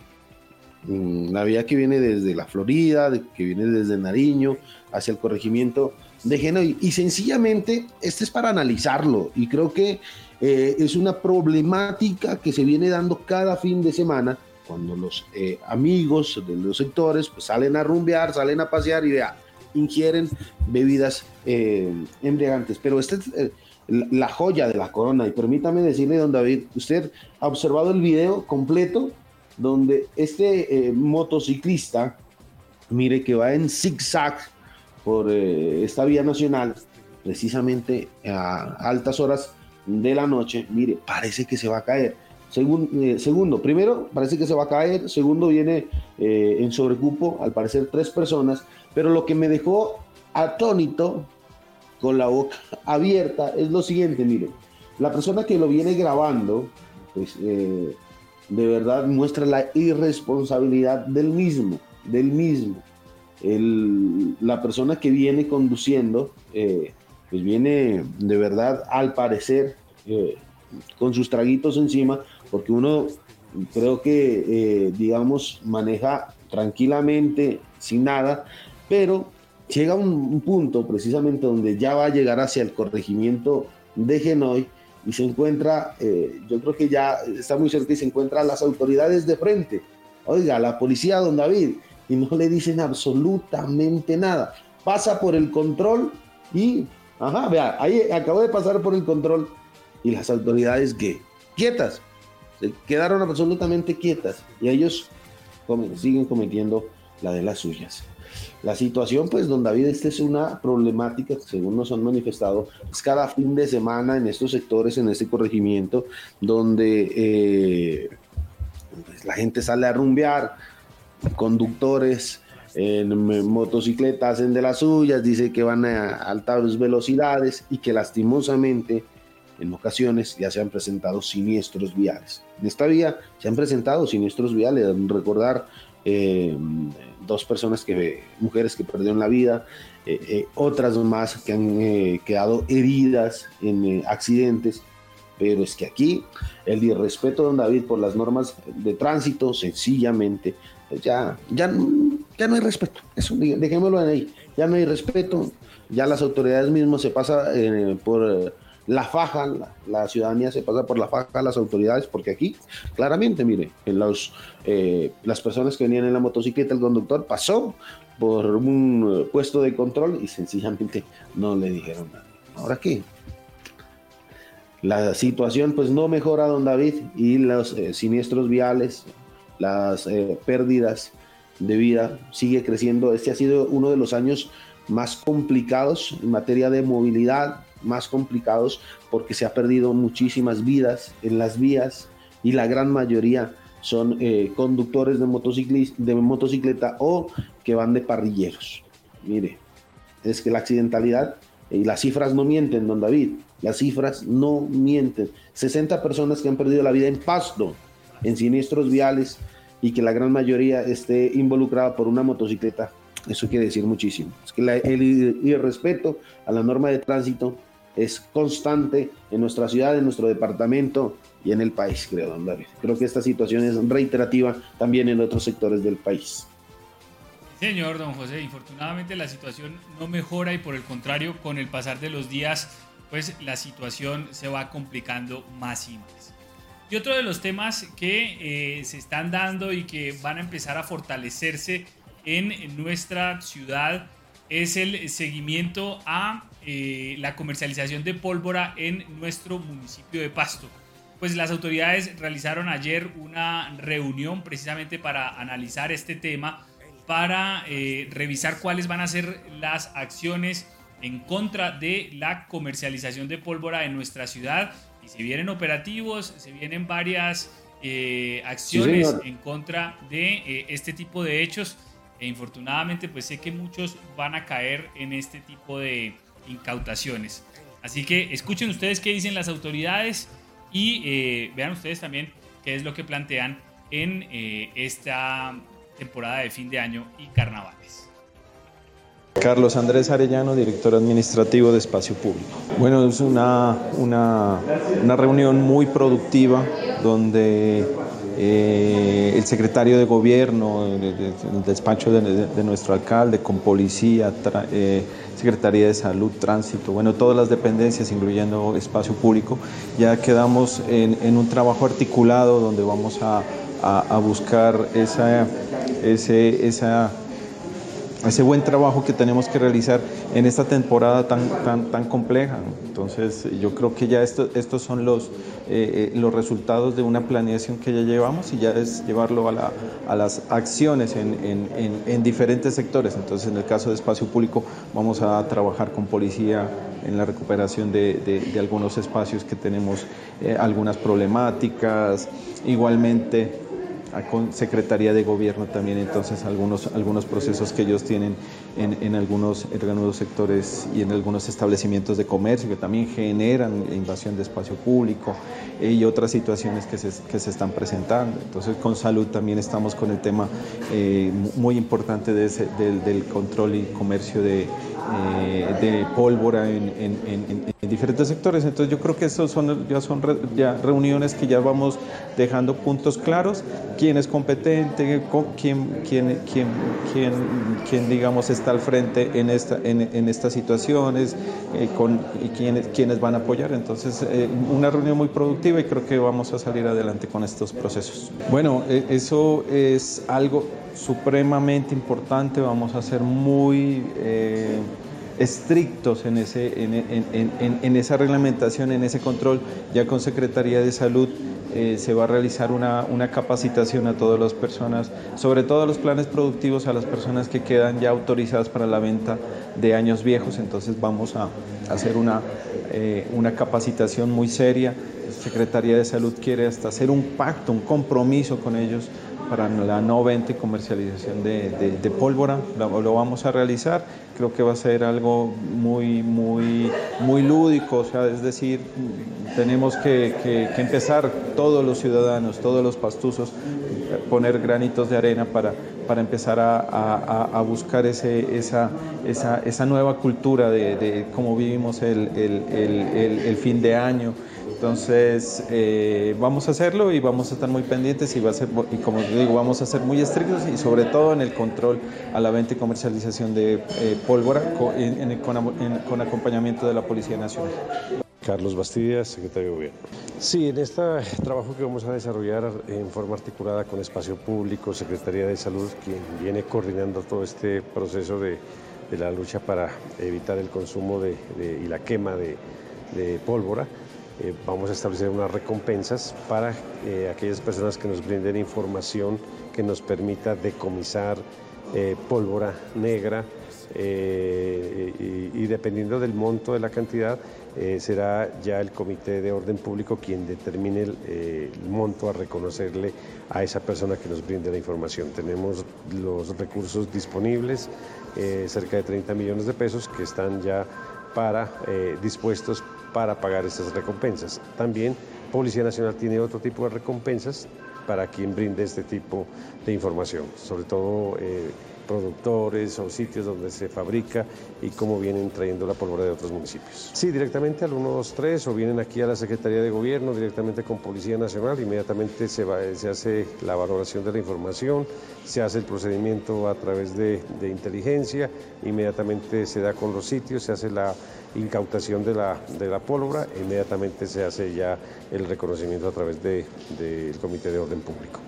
Speaker 2: Mm, la vía que viene desde la Florida, que viene desde Nariño hacia el corregimiento de Genoy. Y sencillamente, este es para analizarlo y creo que eh, es una problemática que se viene dando cada fin de semana cuando los eh, amigos de los sectores pues, salen a rumbear, salen a pasear y vea, ingieren bebidas eh, embriagantes. Pero esta es la joya de la corona. Y permítame decirle, don David, usted ha observado el video completo donde este motociclista, mire que va en zigzag por esta vía nacional, precisamente a altas horas de la noche, mire, parece que se va a caer. Eh, segundo, primero, parece que se va a caer. Segundo, viene eh, en sobrecupo, al parecer, tres personas. Pero lo que me dejó atónito, con la boca [laughs] abierta, es lo siguiente, mire. La persona que lo viene grabando, pues eh, de verdad muestra la irresponsabilidad del mismo, del mismo. La persona que viene conduciendo, pues viene de verdad, al parecer, eh, con sus traguitos encima, porque uno creo que, eh, digamos, maneja tranquilamente, sin nada, pero llega un, un, punto precisamente donde ya va a llegar hacia el corregimiento de Genoy y se encuentra, eh, yo creo que ya está muy cerca y se encuentra las autoridades de frente. Oiga, la policía, don David, y no le dicen absolutamente nada. Pasa por el control y, ajá, vea, ahí acabó de pasar por el control y las autoridades que quietas, se quedaron absolutamente quietas y ellos siguen cometiendo la de las suyas. La situación, pues, don David, esta es una problemática según nos han manifestado, es cada fin de semana en estos sectores, en este corregimiento, donde eh, pues, la gente sale a rumbear, conductores en motocicletas hacen de las suyas, dice que van a altas velocidades y que lastimosamente en ocasiones ya se han presentado siniestros viales. En esta vía se han presentado siniestros viales, recordar eh, dos personas que, mujeres que perdieron la vida, eh, eh, otras más que han quedado heridas en accidentes, pero es que aquí el irrespeto, don David, por las normas de tránsito, sencillamente, pues ya, ya, ya no hay respeto, eso, dejémoslo ahí, ya no hay respeto, ya las autoridades mismas se pasan por la faja, la, ciudadanía se pasa por la faja las autoridades, porque aquí, claramente, mire, en los, eh, las personas que venían en la motocicleta, el conductor pasó por un eh, puesto de control y sencillamente no le dijeron nada. Ahora qué? La situación pues no mejora, don David, y los eh, siniestros viales, las pérdidas de vida sigue creciendo. Este ha sido uno de los años más complicados en materia de movilidad, más complicados porque se ha perdido muchísimas vidas en las vías y la gran mayoría son eh, conductores de, de motocicleta o que van de parrilleros. Mire, es que la accidentalidad y las cifras no mienten, don David, las cifras no mienten. 60 personas que han perdido la vida en pasto, en siniestros viales y que la gran mayoría esté involucrada por una motocicleta. Eso quiere decir muchísimo. Es que el irrespeto a la norma de tránsito es constante en nuestra ciudad, en nuestro departamento y en el país, creo, don David. Creo que esta situación es reiterativa también en otros sectores del país.
Speaker 1: Señor don José, infortunadamente la situación no mejora y por el contrario, con el pasar de los días, pues la situación se va complicando más y más. Y otro de los temas que eh, se están dando y que van a empezar a fortalecerse en nuestra ciudad es el seguimiento a eh, la comercialización de pólvora en nuestro municipio de Pasto. Pues las autoridades realizaron ayer una reunión precisamente para analizar este tema, para eh, revisar cuáles van a ser las acciones en contra de la comercialización de pólvora en nuestra ciudad. Y se vienen operativos, se vienen varias eh, acciones en contra de este tipo de hechos e infortunadamente pues sé que muchos van a caer en este tipo de incautaciones. Así que escuchen ustedes qué dicen las autoridades y eh, vean ustedes también qué es lo que plantean en eh, esta temporada de fin de año y carnavales.
Speaker 5: Carlos Andrés Arellano, director administrativo de Espacio Público. Bueno, es una, una, una reunión muy productiva donde eh, el secretario de gobierno, el, despacho de, nuestro alcalde, con policía, eh, Secretaría de Salud, Tránsito, bueno, todas las dependencias, incluyendo espacio público, ya quedamos en, un trabajo articulado donde vamos a, buscar esa, esa ese buen trabajo que tenemos que realizar en esta temporada tan, tan, tan compleja. Entonces, yo creo que ya esto, estos son los, eh, eh, los resultados de una planeación que ya llevamos y ya es llevarlo a, la, a las acciones en, en, en, diferentes sectores. Entonces, en el caso de espacio público, vamos a trabajar con policía en la recuperación de, de, algunos espacios que tenemos eh, algunas problemáticas. Igualmente, con Secretaría de Gobierno también, entonces algunos, algunos procesos que ellos tienen en, en, algunos, algunos sectores y en algunos establecimientos de comercio que también generan invasión de espacio público y otras situaciones que se, que se, están presentando. Entonces con salud también estamos con el tema eh, muy importante del, del control y comercio de, eh, de pólvora en, en, diferentes sectores. Entonces yo creo que esos son, ya son ya reuniones que ya vamos dejando puntos claros, quién es competente, quién, quién, quién, quién, quién digamos está al frente en, esta, en, estas situaciones eh, con, y quiénes, quiénes van a apoyar. Entonces eh, una reunión muy productiva y creo que vamos a salir adelante con estos procesos. Bueno, eso es algo supremamente importante, vamos a ser muy eh, estrictos en, ese, en, esa reglamentación, en ese control, ya con Secretaría de Salud. Eh, se va a realizar una, capacitación a todas las personas, sobre todo a los planes productivos, a las personas que quedan ya autorizadas para la venta de años viejos. Entonces vamos a hacer una, eh, una capacitación muy seria. Secretaría de Salud quiere hasta hacer un pacto, un compromiso con ellos para la no venta y comercialización de, pólvora. Lo, vamos a realizar. Creo que va a ser algo muy, muy, muy lúdico. O sea, es decir, tenemos que, empezar todos los ciudadanos, todos los pastuzos, poner granitos de arena para, para empezar a, buscar ese, esa, esa, esa, nueva cultura de, cómo vivimos el, el fin de año. Entonces, eh, vamos a hacerlo y vamos a estar muy pendientes y, va a ser, y como digo, vamos a ser muy estrictos y sobre todo en el control a la venta y comercialización de eh, pólvora con, con, acompañamiento de la Policía Nacional.
Speaker 6: Carlos Bastidas, secretario de Gobierno. Sí, en este trabajo que vamos a desarrollar en forma articulada con Espacio Público, Secretaría de Salud, quien viene coordinando todo este proceso de, de la lucha para evitar el consumo de, y la quema de, de pólvora, eh, vamos a establecer unas recompensas para eh, aquellas personas que nos brinden información que nos permita decomisar eh, pólvora negra y, dependiendo del monto de la cantidad será ya el comité de orden público quien determine el, monto a reconocerle a esa persona que nos brinde la información. Tenemos los recursos disponibles, cerca de 30 millones de pesos que están ya para dispuestos para pagar estas recompensas. También Policía Nacional tiene otro tipo de recompensas para quien brinde este tipo de información, sobre todo eh, productores o sitios donde se fabrica y cómo vienen trayendo la pólvora de otros municipios. Sí, directamente al 123 o vienen aquí a la Secretaría de Gobierno, directamente con Policía Nacional, inmediatamente se, se hace la valoración de la información, se hace el procedimiento a través de, de inteligencia, inmediatamente se da con los sitios, se hace la incautación de la, de la pólvora, inmediatamente se hace ya el reconocimiento a través del Comité de Orden Público.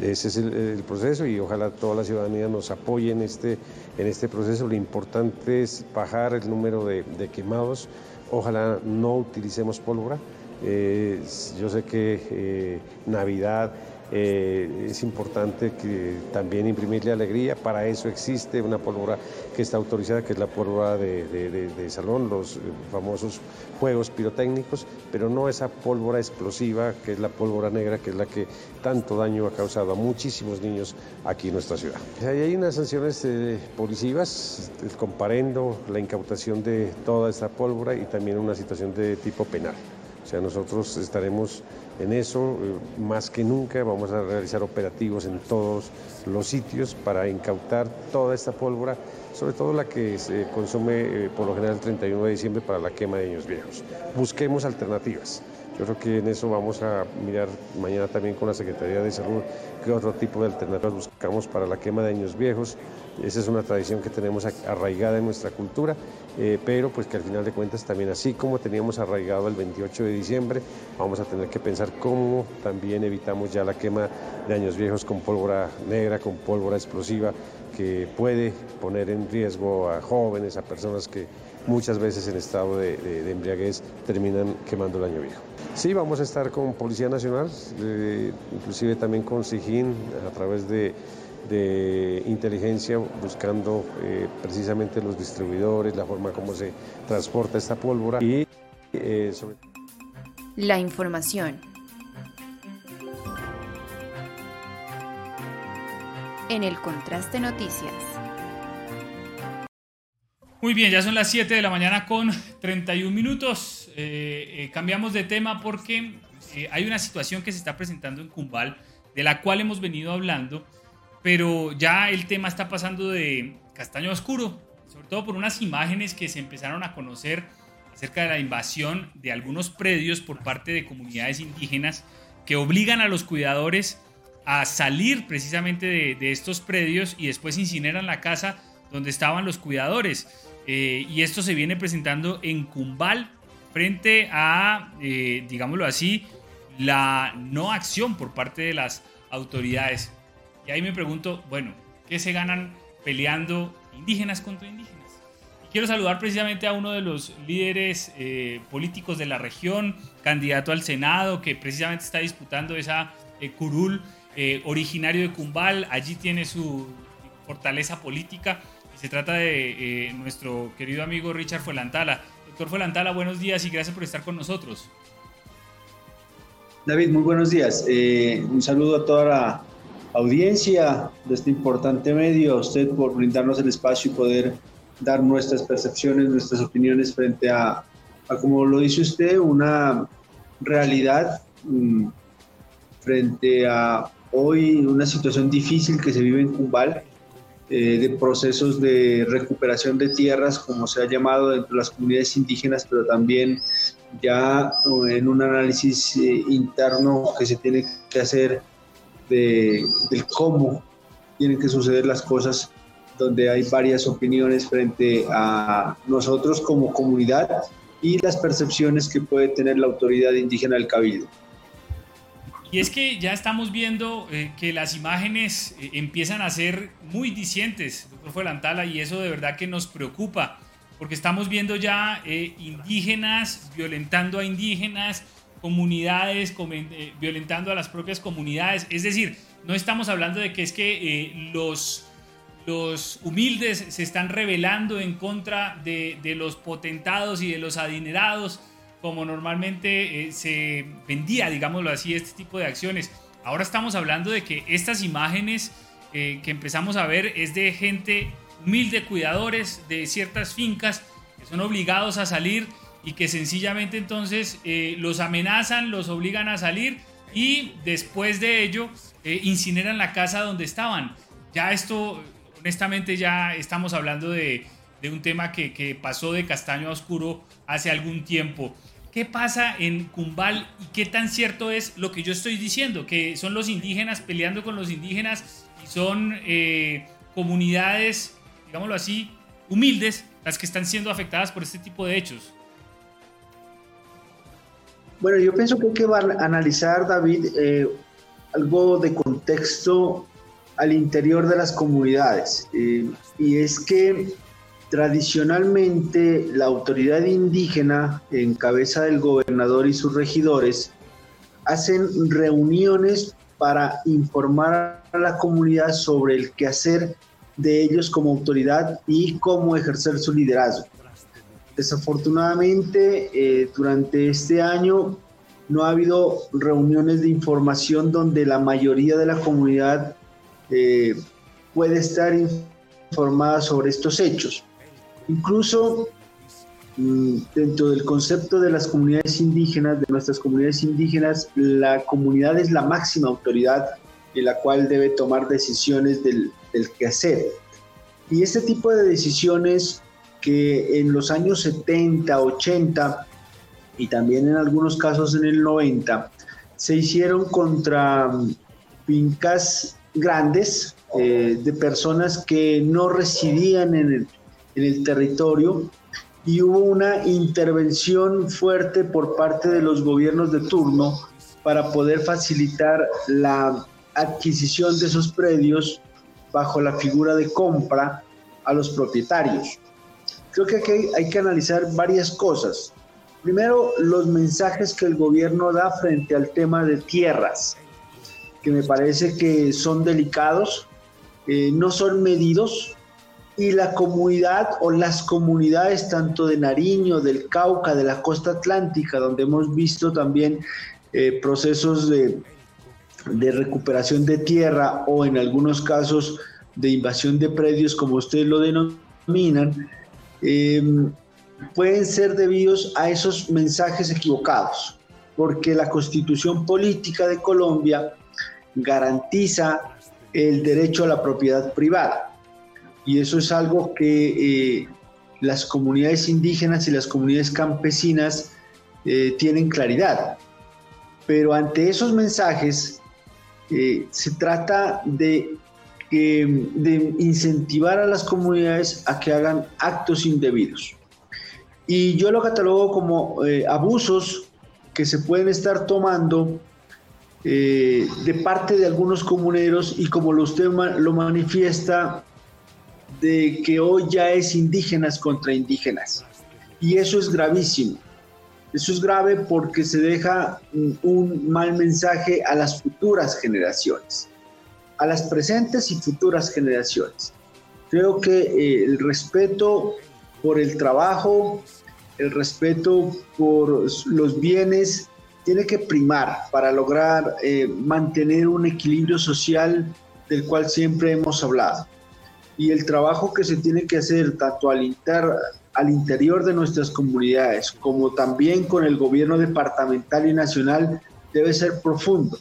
Speaker 6: Ese es el, proceso y ojalá toda la ciudadanía nos apoye en este, en este proceso. Lo importante es bajar el número de, quemados. Ojalá no utilicemos pólvora. Eh, yo sé que eh, Navidad eh, es importante que también imprimirle alegría, para eso existe una pólvora que está autorizada, que es la pólvora de, salón, los famosos juegos pirotécnicos, pero no esa pólvora explosiva, que es la pólvora negra, que es la que tanto daño ha causado a muchísimos niños aquí en nuestra ciudad. Hay unas sanciones eh, policivas, comparando la incautación de toda esta pólvora y también una situación de tipo penal. O sea, nosotros estaremos en eso, eh, más que nunca vamos a realizar operativos en todos los sitios para incautar toda esta pólvora, sobre todo la que se consume eh, por lo general el 31 de diciembre para la quema de niños viejos. Busquemos alternativas. Yo creo que en eso vamos a mirar mañana también con la Secretaría de Salud qué otro tipo de alternativas buscamos para la quema de años viejos. Esa es una tradición que tenemos arraigada en nuestra cultura, eh, pero pues que al final de cuentas también así como teníamos arraigado el 28 de diciembre, vamos a tener que pensar cómo también evitamos ya la quema de años viejos con pólvora negra, con pólvora explosiva, que puede poner en riesgo a jóvenes, a personas que muchas veces en estado de, embriaguez terminan quemando el año viejo. Sí, vamos a estar con Policía Nacional, eh, inclusive también con SIGIN a través de, inteligencia, buscando eh, precisamente los distribuidores, la forma como se transporta esta pólvora y
Speaker 3: eh, La información. En el Contraste Noticias.
Speaker 1: Muy bien, ya son las 7 de la mañana con 31 minutos. Eh, eh, cambiamos de tema porque eh, hay una situación que se está presentando en Cumbal, de la cual hemos venido hablando, pero ya el tema está pasando de castaño oscuro, sobre todo por unas imágenes que se empezaron a conocer acerca de la invasión de algunos predios por parte de comunidades indígenas que obligan a los cuidadores a salir precisamente de, de estos predios y después incineran la casa donde estaban los cuidadores. Eh, y esto se viene presentando en Cumbal frente a, eh, digámoslo así, la no acción por parte de las autoridades. Y ahí me pregunto, bueno, ¿qué se ganan peleando indígenas contra indígenas? Quiero saludar precisamente a uno de los líderes eh, políticos de la región, candidato al Senado, que precisamente está disputando esa eh, curul, eh, originario de Cumbal. Allí tiene su fortaleza política. Se trata de nuestro querido amigo Richard Fuelantala. Doctor Fuelantala, buenos días y gracias por estar con nosotros.
Speaker 7: David, muy buenos días. un saludo a toda la audiencia de este importante medio, a usted por brindarnos el espacio y poder dar nuestras percepciones, nuestras opiniones frente a, como lo dice usted, una realidad mm, frente a hoy una situación difícil que se vive en Cumbal, eh, de procesos de recuperación de tierras, como se ha llamado dentro de las comunidades indígenas, pero también ya en un análisis eh, interno que se tiene que hacer de, del cómo tienen que suceder las cosas, donde hay varias opiniones frente a nosotros como comunidad y las percepciones que puede tener la autoridad indígena del Cabildo.
Speaker 1: Y es que ya estamos viendo eh, que las imágenes eh, empiezan a ser muy discientes, doctor Fuelantala, y eso de verdad que nos preocupa, porque estamos viendo ya eh, indígenas violentando a indígenas, comunidades, violentando a las propias comunidades. Es decir, no estamos hablando de que es que los, los humildes se están rebelando en contra de, los potentados y de los adinerados, como normalmente eh, se vendía, digámoslo así, este tipo de acciones. Ahora estamos hablando de que estas imágenes que empezamos a ver es de gente humilde, cuidadores de ciertas fincas, que son obligados a salir y que sencillamente entonces eh, los amenazan, los obligan a salir y después de ello eh, incineran la casa donde estaban. Ya esto, honestamente, ya estamos hablando de, un tema que, pasó de castaño a oscuro hace algún tiempo. ¿Qué pasa en Cumbal y qué tan cierto es lo que yo estoy diciendo? Que son los indígenas peleando con los indígenas y son eh, comunidades, digámoslo así, humildes las que están siendo afectadas por este tipo de hechos.
Speaker 7: Bueno, yo pienso que hay que analizar, David, eh, algo de contexto al interior de las comunidades. Eh, y es que tradicionalmente la autoridad indígena, en cabeza del gobernador y sus regidores, hacen reuniones para informar a la comunidad sobre el quehacer de ellos como autoridad y cómo ejercer su liderazgo. Desafortunadamente, eh, durante este año no ha habido reuniones de información donde la mayoría de la comunidad eh, puede estar informada sobre estos hechos. Incluso mm, dentro del concepto de las comunidades indígenas, de nuestras comunidades indígenas, la comunidad es la máxima autoridad en la cual debe tomar decisiones del, del quehacer. Y este tipo de decisiones que en los años 70, 80 y también en algunos casos en el 90 se hicieron contra mm, fincas grandes eh, de personas que no residían en el, en el territorio y hubo una intervención fuerte por parte de los gobiernos de turno para poder facilitar la adquisición de esos predios bajo la figura de compra a los propietarios creo que aquí hay que analizar varias cosas. Primero, los mensajes que el gobierno da frente al tema de tierras, que me parece que son delicados, eh, no son medidos, y la comunidad o las comunidades tanto de Nariño, del Cauca, de la costa atlántica, donde hemos visto también eh, procesos de, recuperación de tierra o en algunos casos de invasión de predios, como ustedes lo denominan, Em, pueden ser debidos a esos mensajes equivocados, porque la constitución política de Colombia garantiza el derecho a la propiedad privada. Y eso es algo que eh, las comunidades indígenas y las comunidades campesinas eh, tienen claridad. Pero ante esos mensajes eh, se trata de de incentivar a las comunidades a que hagan actos indebidos. Y yo lo catalogo como abusos que se pueden estar tomando de parte de algunos comuneros y como usted lo manifiesta, de que hoy ya es indígenas contra indígenas. Y eso es gravísimo. Eso es grave porque se deja un mal mensaje a las futuras generaciones, a las presentes y futuras generaciones. Creo que eh, el respeto por el trabajo, el respeto por los bienes, tiene que primar para lograr eh, mantener un equilibrio social del cual siempre hemos hablado. Y el trabajo que se tiene que hacer tanto al, inter, al interior de nuestras comunidades como también con el gobierno departamental y nacional debe ser profundo.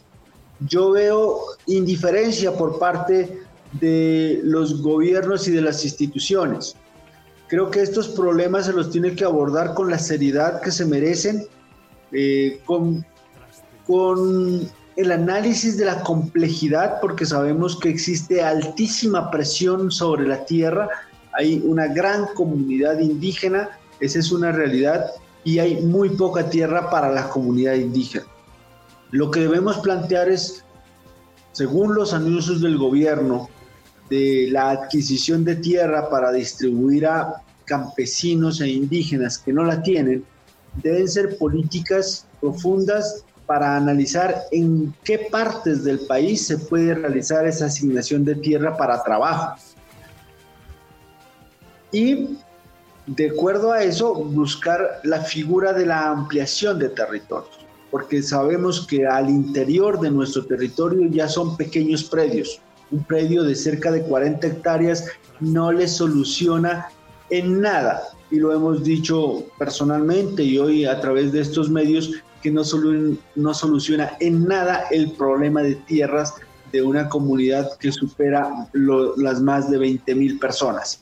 Speaker 7: Yo veo indiferencia por parte de los gobiernos y de las instituciones. Creo que estos problemas se los tiene que abordar con la seriedad que se merecen, eh, con, con el análisis de la complejidad, porque sabemos que existe altísima presión sobre la tierra, hay una gran comunidad indígena, esa es una realidad, y hay muy poca tierra para la comunidad indígena. Lo que debemos plantear es, según los anuncios del gobierno, de la adquisición de tierra para distribuir a campesinos e indígenas que no la tienen, deben ser políticas profundas para analizar en qué partes del país se puede realizar esa asignación de tierra para trabajo y de acuerdo a eso buscar la figura de la ampliación de territorios, porque sabemos que al interior de nuestro territorio ya son pequeños predios. Un predio de cerca de 40 hectáreas no le soluciona en nada, y lo hemos dicho personalmente y hoy a través de estos medios, que no, no soluciona en nada el problema de tierras de una comunidad que supera las más de 20 mil personas.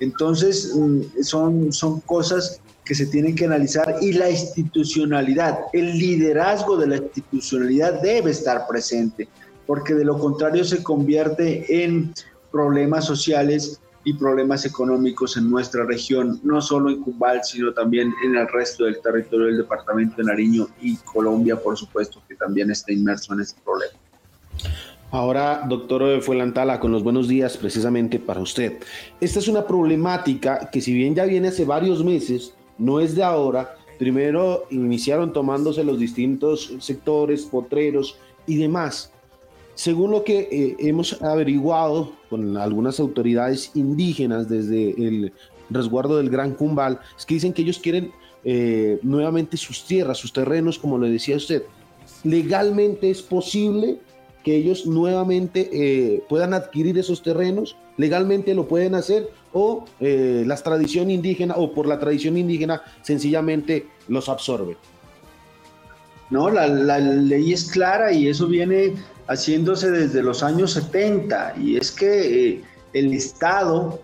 Speaker 7: Entonces, mm, son, son cosas que se tienen que analizar y la institucionalidad, el liderazgo de la institucionalidad debe estar presente, porque de lo contrario se convierte en problemas sociales y problemas económicos en nuestra región, no solo en Cumbal, sino también en el resto del territorio del departamento de Nariño y Colombia, por supuesto, que también está inmerso en este problema.
Speaker 2: Ahora, doctor Fuelantala, con los buenos días precisamente para usted. Esta es una problemática que si bien ya viene hace varios meses, no es de ahora. Primero iniciaron tomándose los distintos sectores, potreros y demás. Según lo que eh, hemos averiguado con algunas autoridades indígenas desde el resguardo del Gran Cumbal, es que dicen que ellos quieren eh, nuevamente sus tierras, sus terrenos, como le decía usted. ¿Legalmente es posible que ellos nuevamente eh, puedan adquirir esos terrenos, legalmente lo pueden hacer o eh, la tradición indígena o por la tradición indígena sencillamente los absorben.
Speaker 7: No, la, ley es clara y eso viene haciéndose desde los años 70 y es que eh, el Estado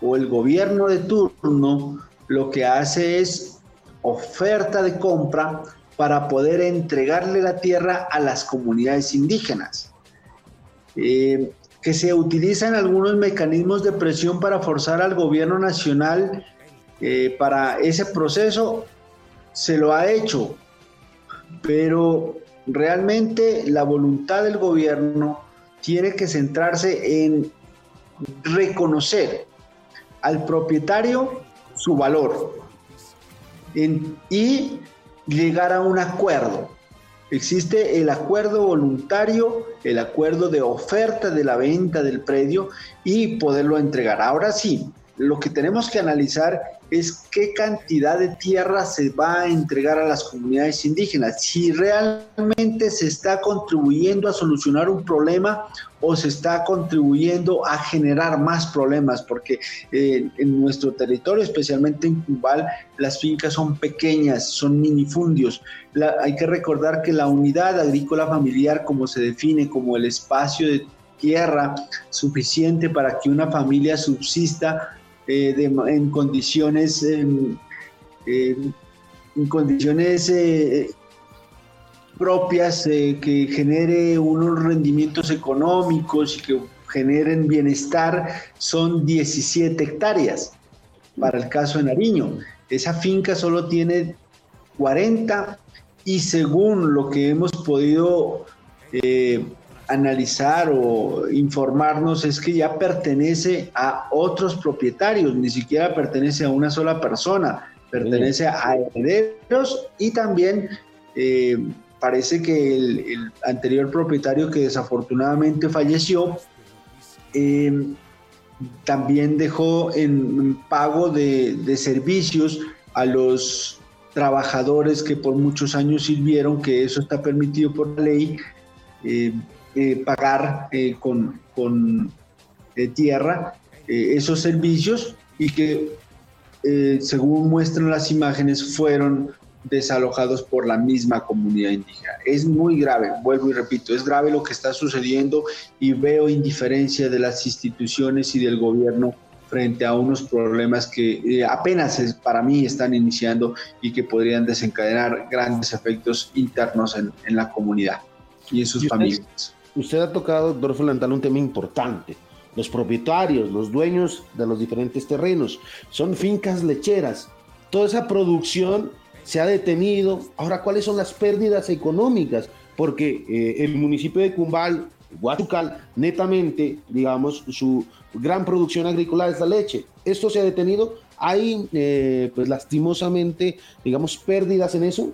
Speaker 7: o el gobierno de turno lo que hace es oferta de compra para poder entregarle la tierra a las comunidades indígenas. Eh, que se utilizan algunos mecanismos de presión para forzar al gobierno nacional eh, para ese proceso, se lo ha hecho, pero realmente la voluntad del gobierno tiene que centrarse en reconocer al propietario su valor y llegar a un acuerdo. Existe el acuerdo voluntario, el acuerdo de oferta de la venta del predio y poderlo entregar. Ahora sí, lo que tenemos que analizar es qué cantidad de tierra se va a entregar a las comunidades indígenas, si realmente se está contribuyendo a solucionar un problema o se está contribuyendo a generar más problemas, porque eh, en nuestro territorio, especialmente en Cumbal, las fincas son pequeñas, son minifundios. hay que recordar que la unidad agrícola familiar, como se define como el espacio de tierra suficiente para que una familia subsista, eh, en condiciones, em, em, en condiciones eh, propias eh, que genere unos rendimientos económicos y que generen bienestar son 17 hectáreas para el caso de Nariño. Esa finca solo tiene 40 y según lo que hemos podido eh, analizar o informarnos es que ya pertenece a otros propietarios, ni siquiera pertenece a una sola persona, pertenece a herederos y también eh, parece que el, anterior propietario que desafortunadamente falleció eh, también dejó en pago de, servicios a los trabajadores que por muchos años sirvieron, que eso está permitido por la ley, eh, eh, pagar eh, con, con tierra esos servicios y que, según muestran las imágenes, fueron desalojados por la misma comunidad indígena. Es muy grave, vuelvo y repito, es grave lo que está sucediendo y veo indiferencia de las instituciones y del gobierno frente a unos problemas que eh, apenas para mí están iniciando y que podrían desencadenar grandes efectos internos en, la comunidad y en sus familias.
Speaker 2: Usted ha tocado, doctor Fulantal, un tema importante. Los propietarios, los dueños de los diferentes terrenos, son fincas lecheras. Toda esa producción se ha detenido. Ahora, ¿cuáles son las pérdidas económicas? Porque eh, el municipio de Cumbal, Guatucal, netamente, digamos, su gran producción agrícola es la leche. Esto se ha detenido. ¿Hay, eh, pues lastimosamente, digamos, pérdidas en eso?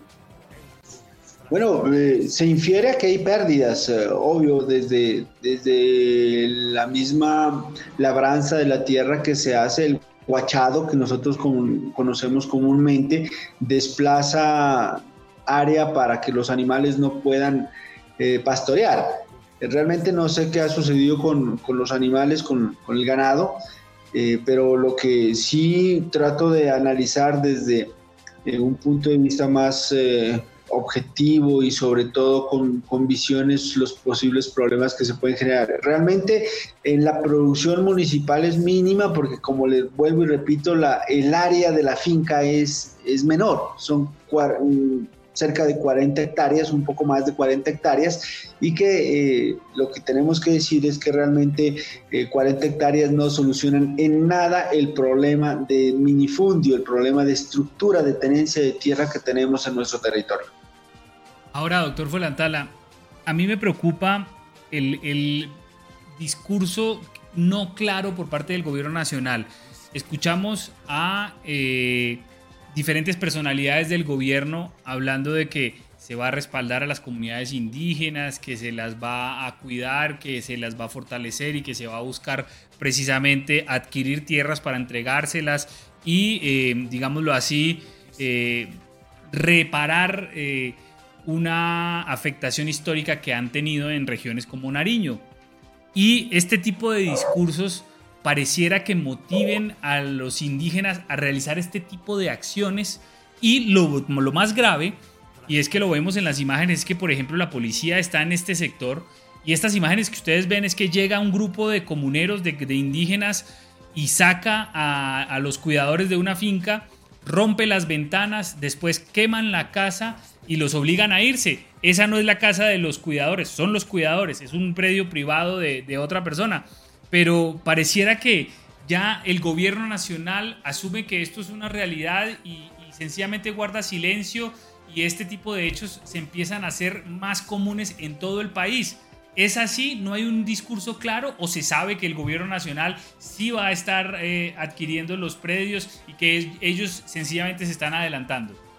Speaker 7: Bueno, eh, se infiere que hay pérdidas, obvio, desde, desde la misma labranza de la tierra que se hace, el guachado, que nosotros conocemos comúnmente, desplaza área para que los animales no puedan eh, pastorear. Realmente no sé qué ha sucedido con, los animales, con, el ganado, eh, pero lo que sí trato de analizar desde eh, un punto de vista más objetivo y sobre todo con, con, visiones los posibles problemas que se pueden generar. Realmente en la producción municipal es mínima porque como les vuelvo y repito, la, el área de la finca es, es menor, son cerca de 40 hectáreas, un poco más de 40 hectáreas, y que eh, lo que tenemos que decir es que realmente 40 eh, hectáreas no solucionan en nada el problema de minifundio, el problema de estructura de tenencia de tierra que tenemos en nuestro territorio.
Speaker 1: Ahora, doctor Folantala, a mí me preocupa el, discurso no claro por parte del gobierno nacional. Escuchamos a eh, diferentes personalidades del gobierno hablando de que se va a respaldar a las comunidades indígenas, que se las va a cuidar, que se las va a fortalecer y que se va a buscar precisamente adquirir tierras para entregárselas y, eh, digámoslo así, eh, reparar una afectación histórica que han tenido en regiones como Nariño. Y este tipo de discursos pareciera que motiven a los indígenas a realizar este tipo de acciones y lo, lo más grave, y es que lo vemos en las imágenes, es que por ejemplo la policía está en este sector y estas imágenes que ustedes ven es que llega un grupo de comuneros, de, indígenas y saca a, a los cuidadores de una finca, rompe las ventanas, después queman la casa y los obligan a irse. Esa no es la casa de los cuidadores, son los cuidadores, es un predio privado de, otra persona. Pero pareciera que ya el gobierno nacional asume que esto es una realidad y, sencillamente guarda silencio y este tipo de hechos se empiezan a hacer más comunes en todo el país. ¿Es así? ¿No hay un discurso claro? ¿O se sabe que el gobierno nacional sí va a estar eh, adquiriendo los predios y que ellos sencillamente se están adelantando?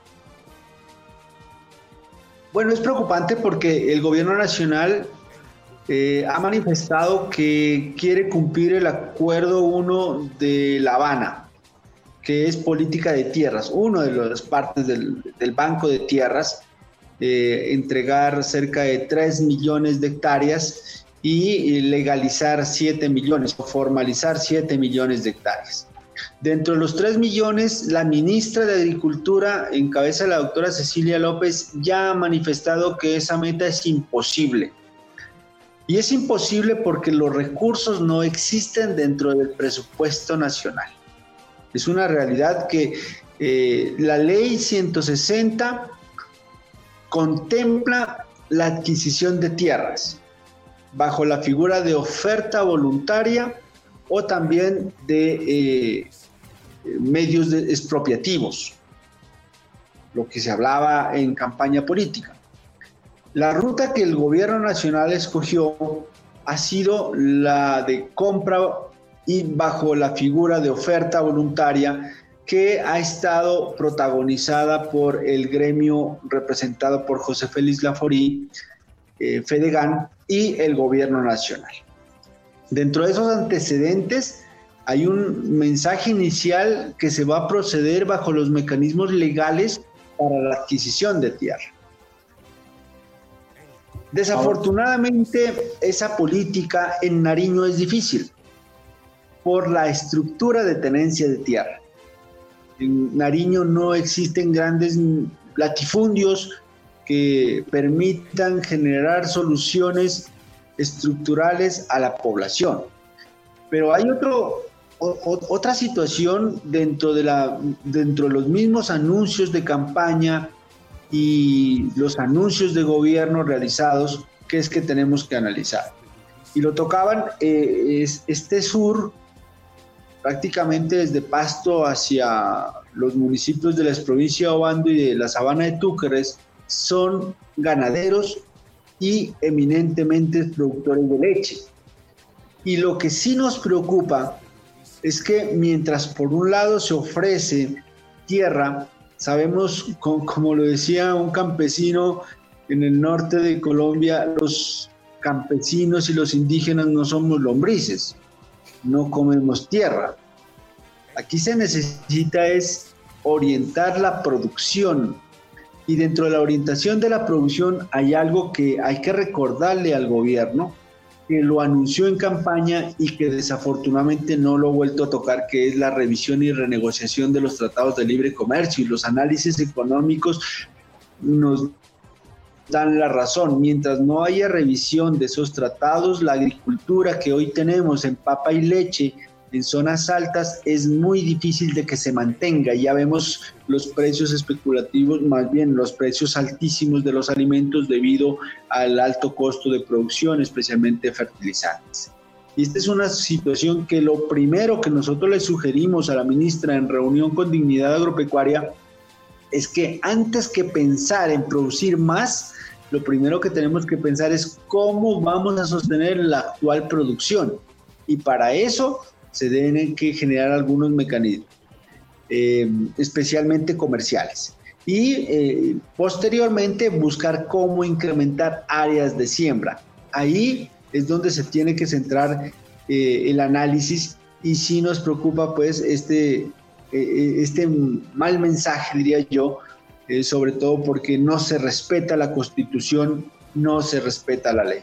Speaker 7: Bueno, es preocupante porque el gobierno nacional eh, ha manifestado que quiere cumplir el acuerdo 1 de La Habana, que es política de tierras, uno de las partes del, Banco de Tierras, eh, entregar cerca de 3 millones de hectáreas y legalizar 7 millones, o formalizar 7 millones de hectáreas. Dentro de los 3 millones, la ministra de Agricultura, en cabeza de la doctora Cecilia López, ya ha manifestado que esa meta es imposible. Y es imposible porque los recursos no existen dentro del presupuesto nacional. Es una realidad que eh, la ley 160 contempla la adquisición de tierras bajo la figura de oferta voluntaria o también de eh, medios expropiativos, lo que se hablaba en campaña política. La ruta que el gobierno nacional escogió ha sido la de compra y bajo la figura de oferta voluntaria que ha estado protagonizada por el gremio representado por José Félix Laforí, eh, Fedegan y el gobierno nacional. Dentro de esos antecedentes hay un mensaje inicial que se va a proceder bajo los mecanismos legales para la adquisición de tierra. Desafortunadamente, esa política en Nariño es difícil por la estructura de tenencia de tierra. En Nariño no existen grandes latifundios que permitan generar soluciones estructurales a la población. Pero hay otro, otra situación dentro de, la, dentro de los mismos anuncios de campaña y los anuncios de gobierno realizados que es que tenemos que analizar. Y lo tocaban eh, es este sur, prácticamente desde Pasto hacia los municipios de la provincia de Obando y de la sabana de Túqueres, son ganaderos y eminentemente productores de leche. Y lo que sí nos preocupa es que mientras por un lado se ofrece tierra Sabemos, como, lo decía un campesino en el norte de Colombia, los campesinos y los indígenas no somos lombrices, no comemos tierra. Aquí se necesita es orientar la producción y dentro de la orientación de la producción hay algo que hay que recordarle al gobierno que lo anunció en campaña y que desafortunadamente no lo ha vuelto a tocar, que es la revisión y renegociación de los tratados de libre comercio y los análisis económicos nos dan la razón. Mientras no haya revisión de esos tratados, la agricultura que hoy tenemos en papa y leche en zonas altas es muy difícil de que se mantenga. Ya vemos los precios especulativos, más bien los precios altísimos de los alimentos debido al alto costo de producción, especialmente fertilizantes. Y esta es una situación que lo primero que nosotros le sugerimos a la ministra en reunión con Dignidad Agropecuaria es que antes que pensar en producir más, lo primero que tenemos que pensar es cómo vamos a sostener la actual producción. Y para eso se deben que generar algunos mecanismos, eh, especialmente comerciales. Y eh, posteriormente buscar cómo incrementar áreas de siembra. Ahí es donde se tiene que centrar eh, el análisis y si nos preocupa pues este, este mal mensaje, diría yo, sobre todo porque no se respeta la constitución, no se respeta la ley.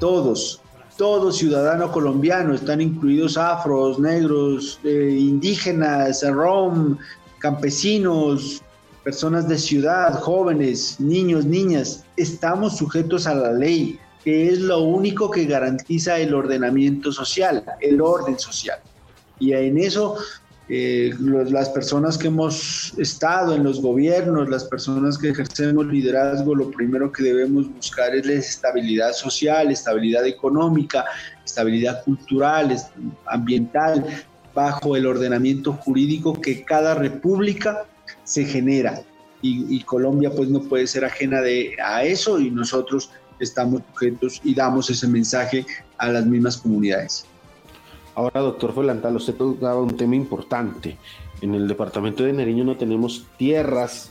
Speaker 7: Todos, todo ciudadano colombiano, están incluidos afros, negros, eh, indígenas, rom, campesinos, personas de ciudad, jóvenes, niños, niñas, estamos sujetos a la ley, que es lo único que garantiza el ordenamiento social, el orden social. Y en eso eh, las personas que hemos estado en los gobiernos, las personas que ejercemos liderazgo, lo primero que debemos buscar es la estabilidad social, estabilidad económica, estabilidad cultural, ambiental, bajo el ordenamiento jurídico que cada república se genera. Y, Colombia pues no puede ser ajena de, a eso y nosotros estamos sujetos y damos ese mensaje a las mismas comunidades.
Speaker 2: Ahora, doctor Felantal, usted tocaba un tema importante. En el departamento de Nariño no tenemos tierras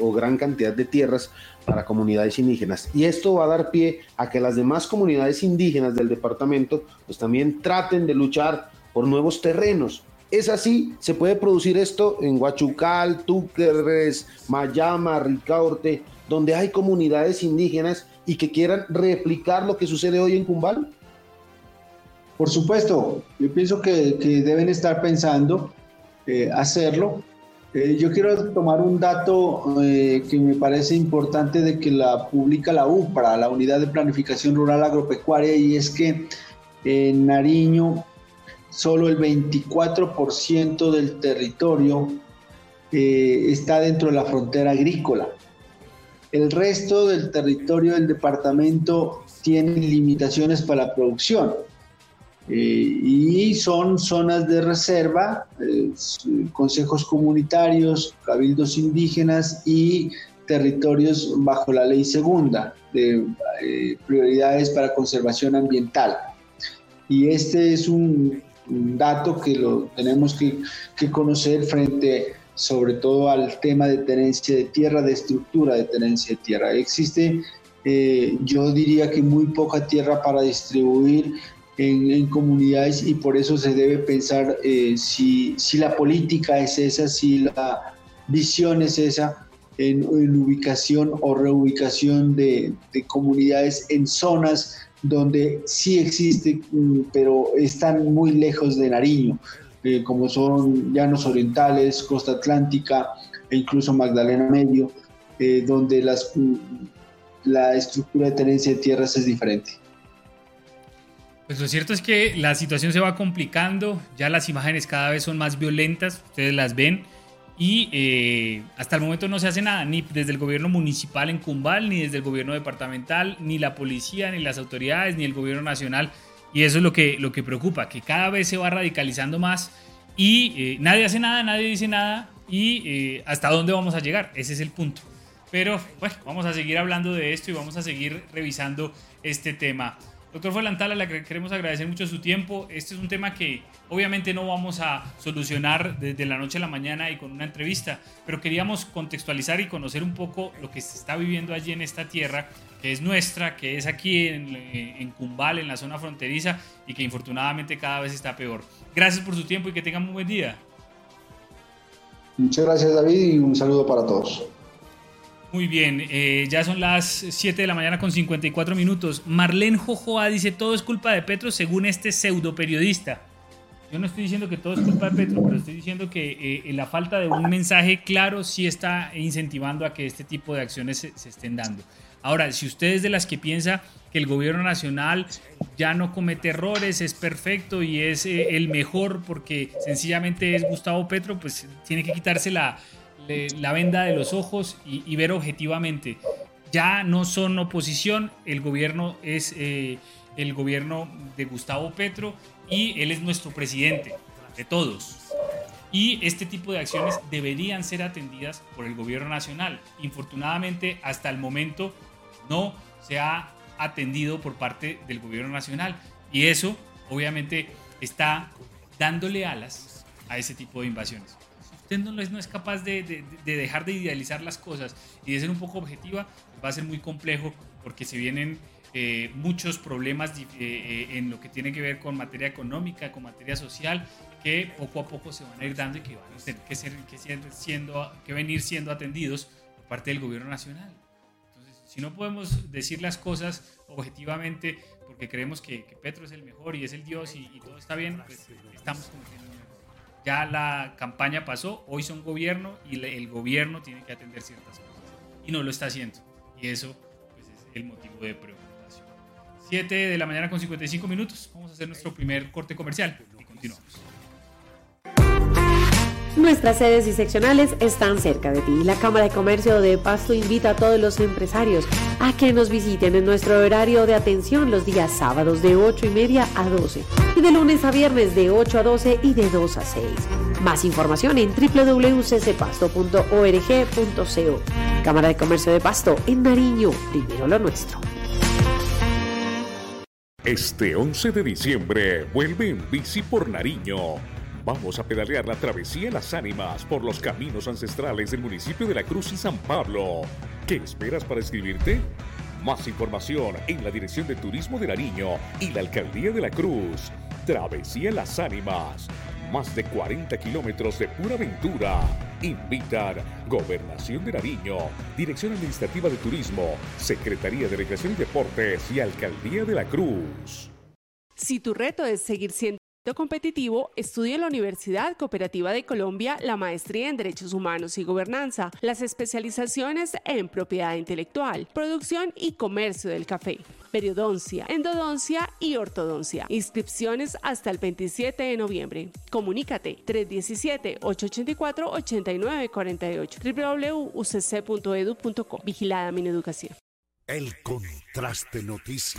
Speaker 2: o gran cantidad de tierras para comunidades indígenas. Y esto va a dar pie a que las demás comunidades indígenas del departamento pues también traten de luchar por nuevos terrenos. Es así, se puede producir esto en Huachucal, Túqueres, Mayama, Ricaurte, donde hay comunidades indígenas y que quieran replicar lo que sucede hoy en Cumbal.
Speaker 7: Por supuesto, yo pienso que, deben estar pensando eh, hacerlo. Eh, yo quiero tomar un dato eh, que me parece importante de que la publica la UPRA, la Unidad de Planificación Rural Agropecuaria, y es que en Nariño solo el 24% del territorio está dentro de la frontera agrícola. El resto del territorio del departamento tiene limitaciones para la producción. Eh, y son zonas de reserva, eh, consejos comunitarios, cabildos indígenas y territorios bajo la ley segunda de eh, prioridades para conservación ambiental. Y este es un, dato que lo tenemos que, que, conocer frente sobre todo al tema de tenencia de tierra, de estructura de tenencia de tierra. Existe, eh, yo diría que muy poca tierra para distribuir en, comunidades y por eso se debe pensar eh, si, si la política es esa, si la visión es esa, en, ubicación o reubicación de, comunidades en zonas donde sí existe, mm, pero están muy lejos de Nariño, eh, como son Llanos Orientales, Costa Atlántica e incluso Magdalena Medio, eh, donde las, mm, la estructura de tenencia de tierras es diferente.
Speaker 1: Pues lo cierto es que la situación se va complicando, ya las imágenes cada vez son más violentas, ustedes las ven y eh, hasta el momento no se hace nada, ni desde el gobierno municipal en Cumbal, ni desde el gobierno departamental, ni la policía, ni las autoridades, ni el gobierno nacional. Y eso es lo que, lo que preocupa, que cada vez se va radicalizando más y eh, nadie hace nada, nadie dice nada y eh, hasta dónde vamos a llegar, ese es el punto. Pero bueno, vamos a seguir hablando de esto y vamos a seguir revisando este tema. Doctor Fuelantala, le queremos agradecer mucho su tiempo. Este es un tema que obviamente no vamos a solucionar desde la noche a la mañana y con una entrevista, pero queríamos contextualizar y conocer un poco lo que se está viviendo allí en esta tierra, que es nuestra, que es aquí en, en Cumbal, en la zona fronteriza, y que infortunadamente cada vez está peor. Gracias por su tiempo y que tengan un buen día.
Speaker 7: Muchas gracias David y un saludo para todos.
Speaker 1: Muy bien, eh, ya son las 7 de la mañana con 54 minutos. Marlene Jojoa dice, todo es culpa de Petro según este pseudo periodista. Yo no estoy diciendo que todo es culpa de Petro, pero estoy diciendo que eh, la falta de un mensaje claro sí está incentivando a que este tipo de acciones se, estén dando. Ahora, si usted es de las que piensa que el gobierno nacional ya no comete errores, es perfecto y es eh, el mejor porque sencillamente es Gustavo Petro, pues tiene que quitarse la, la venda de los ojos y, ver objetivamente. Ya no son oposición, el gobierno es eh, el gobierno de Gustavo Petro y él es nuestro presidente, de todos. Y este tipo de acciones deberían ser atendidas por el gobierno nacional. Infortunadamente, hasta el momento no se ha atendido por parte del gobierno nacional. Y eso, obviamente, está dándole alas a ese tipo de invasiones usted no es, no es capaz de, dejar de idealizar las cosas y de ser un poco objetiva, va a ser muy complejo porque se vienen eh, muchos problemas eh, eh, en lo que tiene que ver con materia económica, con materia social, que poco a poco se van a ir dando y que van a tener que, ser, que, siendo, que venir siendo atendidos por parte del gobierno nacional. Entonces, si no podemos decir las cosas objetivamente porque creemos que, Petro es el mejor y es el Dios y, y todo está bien, pues estamos cometiendo ya la campaña pasó, hoy son gobierno y el gobierno tiene que atender ciertas cosas y no lo está haciendo. Y eso pues, es el motivo de preocupación. 7 de la mañana con 55 minutos, vamos a hacer nuestro primer corte comercial y continuamos.
Speaker 8: Nuestras sedes y seccionales están cerca de ti. La Cámara de Comercio de Pasto invita a todos los empresarios a que nos visiten en nuestro horario de atención los días sábados de 8 y media a 12 y de lunes a viernes de 8 a 12 y de 2 a 6. Más información en www.ccpasto.org.co. Cámara de Comercio de Pasto en Nariño, primero lo nuestro.
Speaker 4: Este 11 de diciembre vuelve en bici por Nariño Vamos a pedalear la travesía Las Ánimas por los caminos ancestrales del municipio de La Cruz y San Pablo. ¿Qué esperas para escribirte? Más información en la Dirección de Turismo de Nariño y la Alcaldía de La Cruz. Travesía Las Ánimas. Más de 40 kilómetros de pura aventura. Invitar Gobernación de Nariño, Dirección Administrativa de Turismo, Secretaría de Recreación y Deportes y Alcaldía de La Cruz.
Speaker 8: Si tu reto es seguir siendo competitivo, estudia en la Universidad Cooperativa de Colombia la maestría en Derechos Humanos y Gobernanza, las especializaciones en propiedad intelectual, producción y comercio del café periodoncia, endodoncia y ortodoncia. Inscripciones hasta el 27 de noviembre. Comunícate 317-884-8948 www.ucc.edu.co. Vigilada mi educación.
Speaker 4: El contraste noticias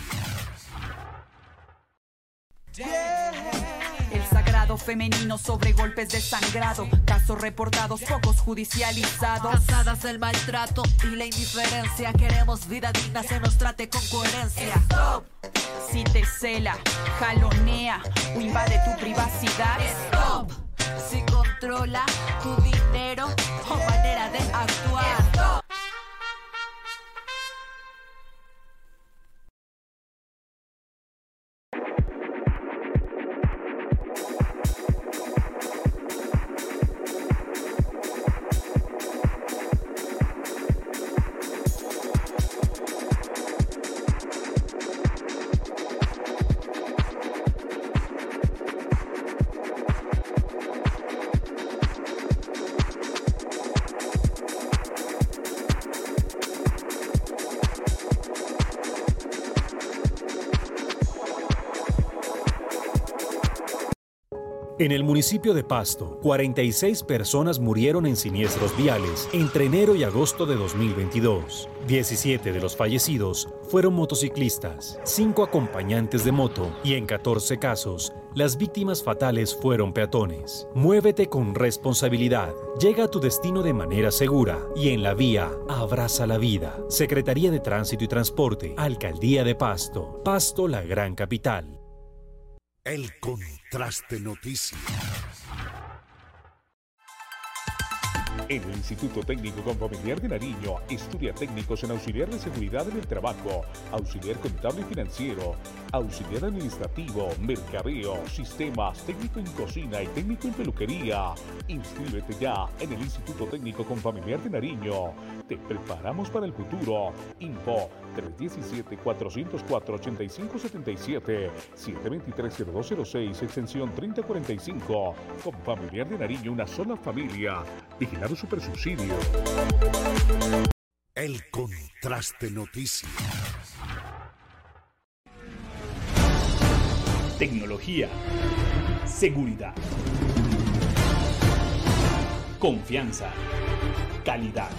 Speaker 9: femenino sobre golpes de sangrado. Casos reportados, pocos judicializados.
Speaker 10: Cansadas del maltrato y la indiferencia. Queremos vida digna, se nos trate con coherencia.
Speaker 9: Stop. Si te cela, jalonea o invade tu privacidad.
Speaker 10: Stop. Si controla tu dinero o manera de actuar. Stop.
Speaker 11: En el municipio de Pasto, 46 personas murieron en siniestros viales entre enero y agosto de 2022. 17 de los fallecidos fueron motociclistas, 5 acompañantes de moto y en 14 casos, las víctimas fatales fueron peatones. Muévete con responsabilidad, llega a tu destino de manera segura y en la vía abraza la vida. Secretaría de Tránsito y Transporte, Alcaldía de Pasto, Pasto la gran capital.
Speaker 4: El Contraste Noticias.
Speaker 12: En el Instituto Técnico Confamiliar de Nariño estudia técnicos en auxiliar de seguridad en el trabajo, auxiliar contable y financiero, auxiliar administrativo, mercadeo, sistemas, técnico en cocina y técnico en peluquería. Inscríbete ya en el Instituto Técnico Confamiliar de Nariño. Te preparamos para el futuro. Info 317-404-8577, 723-0206, extensión 3045. Confamiliar de Nariño, una sola familia. Vigilado Super Subsidio.
Speaker 4: El Contraste Noticias.
Speaker 1: Tecnología. Seguridad. Confianza. Calidad.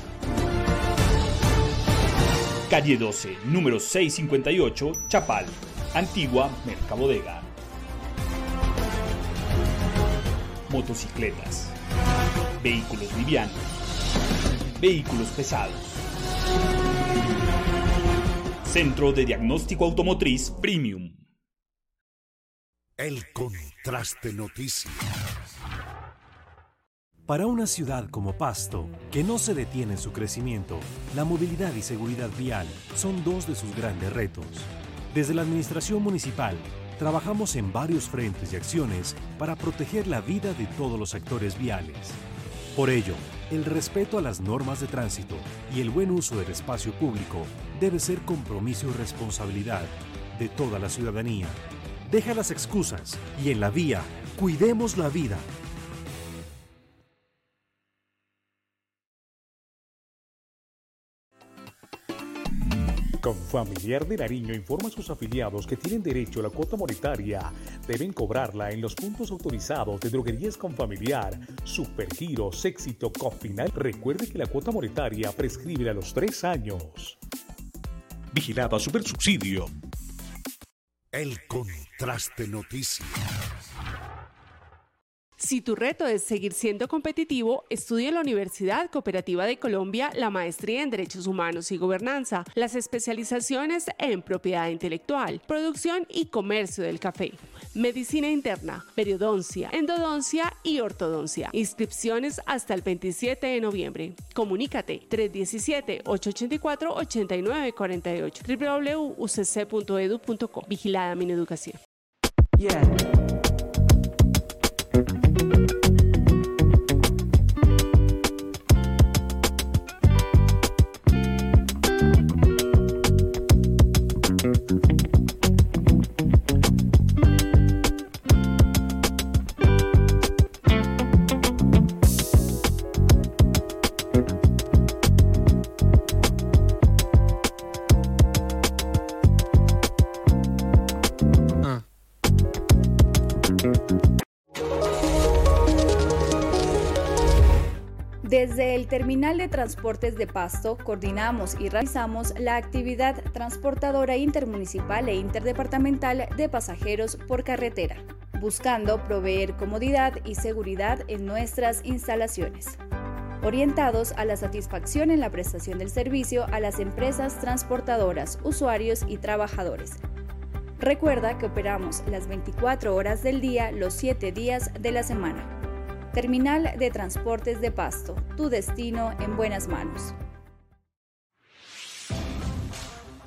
Speaker 1: Calle 12, número 658, Chapal, Antigua Mercabodega. Motocicletas. Vehículos livianos. Vehículos pesados. Centro de Diagnóstico Automotriz Premium.
Speaker 4: El Contraste Noticias.
Speaker 11: Para una ciudad como Pasto, que no se detiene en su crecimiento, la movilidad y seguridad vial son dos de sus grandes retos. Desde la Administración Municipal, trabajamos en varios frentes y acciones para proteger la vida de todos los actores viales. Por ello, el respeto a las normas de tránsito y el buen uso del espacio público debe ser compromiso y responsabilidad de toda la ciudadanía. Deja las excusas y en la vía, cuidemos la vida.
Speaker 12: Confamiliar de Nariño informa a sus afiliados que tienen derecho a la cuota monetaria. Deben cobrarla en los puntos autorizados de droguerías Confamiliar, Supergiros, Éxito, Cofinal. Recuerde que la cuota monetaria prescribe a los tres años. Vigilada Super Subsidio.
Speaker 4: El Contraste Noticias.
Speaker 8: Si tu reto es seguir siendo competitivo, estudia en la Universidad Cooperativa de Colombia la maestría en Derechos Humanos y Gobernanza, las especializaciones en propiedad intelectual, producción y comercio del café, medicina interna, periodoncia, endodoncia y ortodoncia. Inscripciones hasta el 27 de noviembre. Comunícate 317-884-8948 www.ucc.edu.co. Vigilada mi educación.
Speaker 9: Yeah.
Speaker 13: Terminal de Transportes de Pasto coordinamos y realizamos la actividad transportadora intermunicipal e interdepartamental de pasajeros por carretera. buscando proveer comodidad y seguridad en nuestras instalaciones orientados a la satisfacción en la prestación del servicio a las empresas transportadoras, usuarios y trabajadores. Recuerda que operamos las 24 horas del día, los 7 días de la semana. Terminal de Transportes de Pasto, tu destino en buenas manos.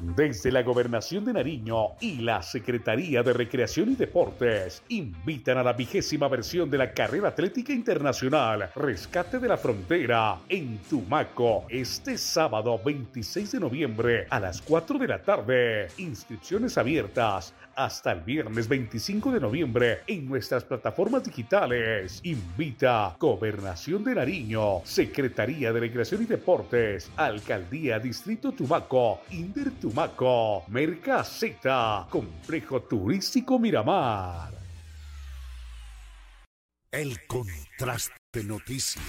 Speaker 12: Desde la Gobernación de Nariño y la Secretaría de Recreación y Deportes invitan a la vigésima versión de la Carrera Atlética Internacional Rescate de la Frontera en Tumaco este sábado 26 de noviembre a las 4 de la tarde. Inscripciones abiertas hasta el viernes 25 de noviembre en nuestras plataformas digitales. Invita Gobernación de Nariño, Secretaría de Recreación y Deportes, Alcaldía Distrito Tumaco, Inder Tumaco, Mercaseta, Complejo Turístico Miramar.
Speaker 4: El contraste noticias.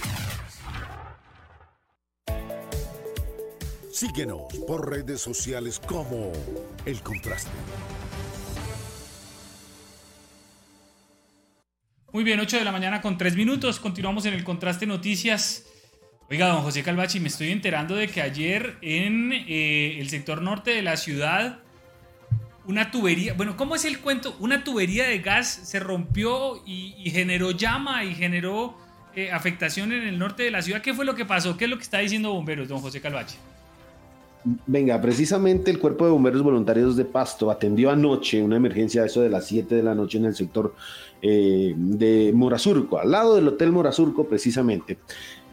Speaker 4: Síguenos por redes sociales como El Contraste.
Speaker 1: Muy bien, 8 de la mañana con 3 minutos. Continuamos en el contraste noticias. Oiga, don José Calvachi, me estoy enterando de que ayer en eh, el sector norte de la ciudad, una tubería, bueno, ¿cómo es el cuento? Una tubería de gas se rompió y, generó llama y generó eh, afectación en el norte de la ciudad. ¿Qué fue lo que pasó? ¿Qué es lo que está diciendo bomberos, don José Calvachi?
Speaker 2: Venga, precisamente el Cuerpo de Bomberos Voluntarios de Pasto atendió anoche una emergencia, eso de las 7 de la noche en el sector eh, de Morazurco, al lado del Hotel Morazurco precisamente.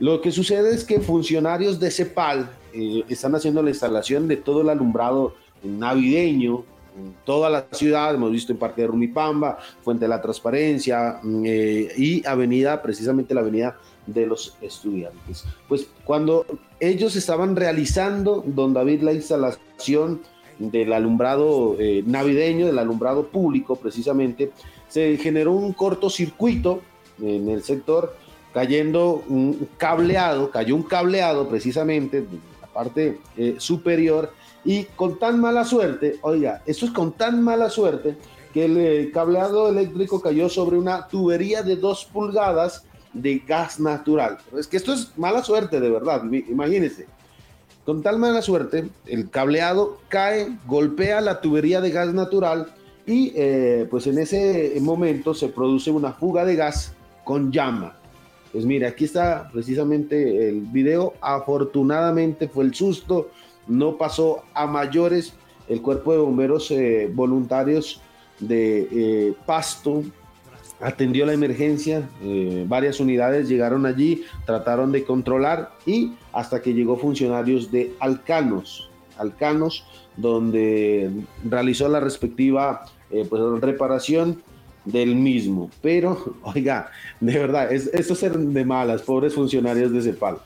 Speaker 2: Lo que sucede es que funcionarios de CEPAL eh, están haciendo la instalación de todo el alumbrado navideño en toda la ciudad, hemos visto en Parque de Rumipamba, Fuente de la Transparencia mm, eh, y avenida, precisamente la avenida de los estudiantes. Pues cuando ellos estaban realizando, don David, la instalación del alumbrado eh, navideño, del alumbrado público precisamente, se generó un cortocircuito en el sector, cayendo un cableado, cayó un cableado precisamente en la parte eh, superior y con tan mala suerte, oiga, esto es con tan mala suerte que el eh, cableado eléctrico cayó sobre una tubería de dos pulgadas de gas natural. es que esto es mala suerte, de verdad, imagínense. Con tal mala suerte, el cableado cae, golpea la tubería de gas natural y eh, pues en ese momento se produce una fuga de gas con llama. Pues mire, aquí está precisamente el video. Afortunadamente fue el susto, no pasó a mayores. El cuerpo de bomberos eh, voluntarios de eh, Pasto atendió la emergencia, eh, varias unidades llegaron allí, trataron de controlar y hasta que llegó funcionarios de Alcanos, Alcanos, donde realizó la respectiva eh, pues, reparación del mismo. Pero, [laughs] oiga, de verdad, es, esto es de malas, pobres funcionarios de CEPAL.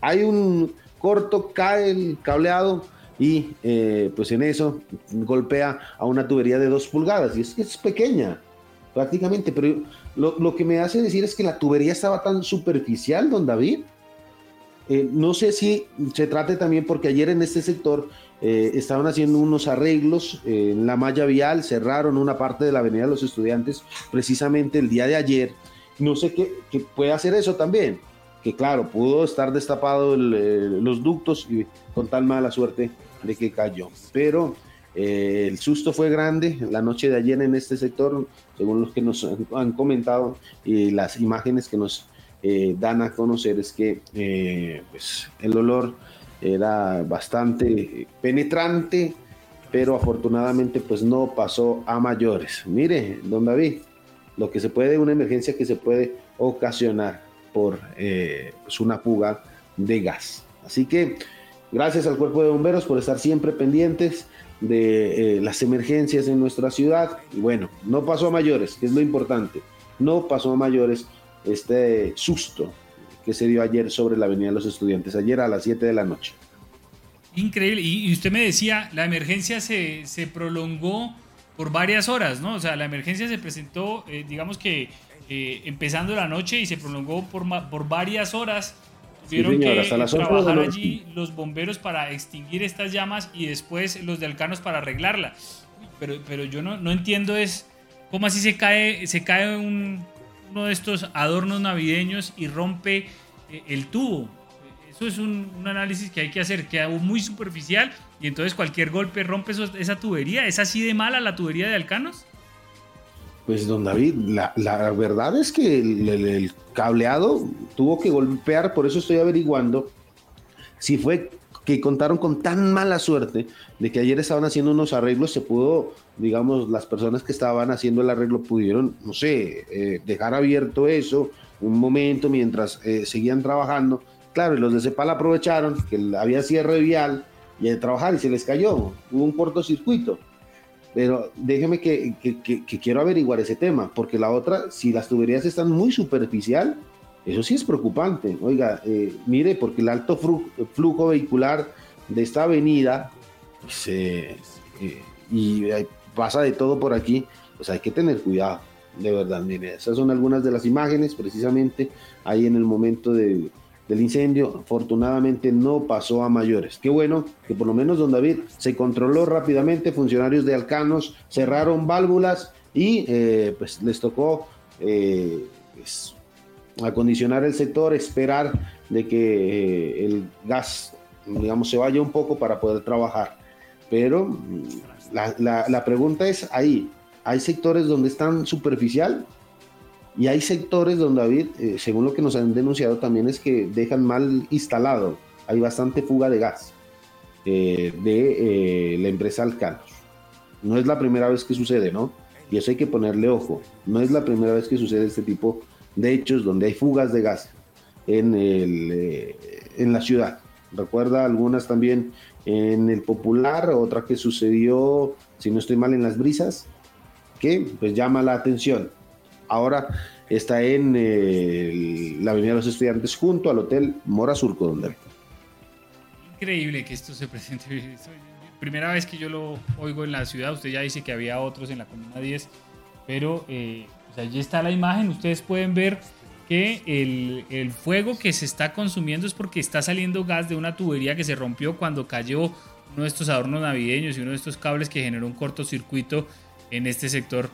Speaker 2: Hay un corto, cae el cableado y eh, pues en eso golpea a una tubería de dos pulgadas y es es pequeña prácticamente, pero lo, que me hace decir es que la tubería estaba tan superficial, don David. Eh, no sé si se trate también porque ayer en este sector eh, estaban haciendo unos arreglos en la malla vial, cerraron una parte de la Avenida de los Estudiantes precisamente el día de ayer. No sé qué, puede hacer eso también, que claro, pudo estar destapado eh, los ductos y con tal mala suerte de que cayó. Pero eh, el susto fue grande la noche de ayer en este sector, según los que nos han comentado y las imágenes que nos eh, dan a conocer es que eh, pues, el olor era bastante penetrante, pero afortunadamente pues no pasó a mayores. Mire, don David, lo que se puede, una emergencia que se puede ocasionar por pues, una fuga de gas. Así que gracias al cuerpo de bomberos por estar siempre pendientes de eh, las emergencias en nuestra ciudad. Y bueno, no pasó a mayores, que es lo importante. No pasó a mayores este susto que se dio ayer sobre la Avenida de los Estudiantes, ayer a las 7 de la noche.
Speaker 1: Increíble. Y, usted me decía, la emergencia se, prolongó por varias horas, ¿no? O sea, la emergencia se presentó, eh, digamos que eh, empezando la noche y se prolongó por, por varias horas Tuvieron que trabajar allí los bomberos para extinguir estas llamas y después los de Alcanos para arreglarla. Pero, pero yo no, no entiendo es ¿Cómo así se cae, se cae un, uno de estos adornos navideños y rompe eh, el tubo? Eso es un, un, análisis que hay que hacer, queda muy superficial y entonces cualquier golpe rompe esa tubería. ¿Es así de mala la tubería de Alcanos?
Speaker 2: Pues don David, la, verdad es que el, el, cableado tuvo que golpear, por eso estoy averiguando si fue que contaron con tan mala suerte de que ayer estaban haciendo unos arreglos, se pudo, digamos, las personas que estaban haciendo el arreglo pudieron, no sé, eh, dejar abierto eso un momento mientras eh, seguían trabajando. Claro, y los de Cepal aprovecharon que había cierre vial y de trabajar y se les cayó, hubo un cortocircuito. Pero déjeme que, que, quiero averiguar ese tema, porque la otra, si las tuberías están muy superficial, eso sí es preocupante. Oiga, eh, mire, porque el alto flujo vehicular de esta avenida, pues, eh, eh, y pasa de todo por aquí, pues hay que tener cuidado, de verdad. Mire, esas son algunas de las imágenes, precisamente ahí en el momento del incendio. Afortunadamente no pasó a mayores. Qué bueno que por lo menos don David se controló rápidamente. Funcionarios de Alcanos cerraron válvulas y pues les tocó pues, acondicionar el sector, esperar de que eh, el gas, digamos, se vaya un poco para poder trabajar. Pero mm, la, pregunta es ahí, hay sectores donde están superficial y hay sectores donde, David, eh, según lo que nos han denunciado también, es que dejan mal instalado. Hay bastante fuga de gas eh, de la empresa Alcanos. No es la primera vez que sucede, ¿no? Y eso hay que ponerle ojo. No es la primera vez que sucede este tipo de hechos donde hay fugas de gas en, el, eh, en la ciudad. Recuerda algunas también en el Popular, otra que sucedió, si no estoy mal, en las brisas, que pues llama la atención. Ahora está en la Avenida de los Estudiantes junto al Hotel Mora Surco, donde
Speaker 1: Increíble que esto se presente. [laughs] Primera vez que yo lo oigo en la ciudad, usted ya dice que había otros en la Comuna 10, pero eh, allí está la imagen, ustedes pueden ver que el, fuego que se está consumiendo es porque está saliendo gas de una tubería que se rompió cuando cayó uno de estos adornos navideños y uno de estos cables que generó un cortocircuito en este sector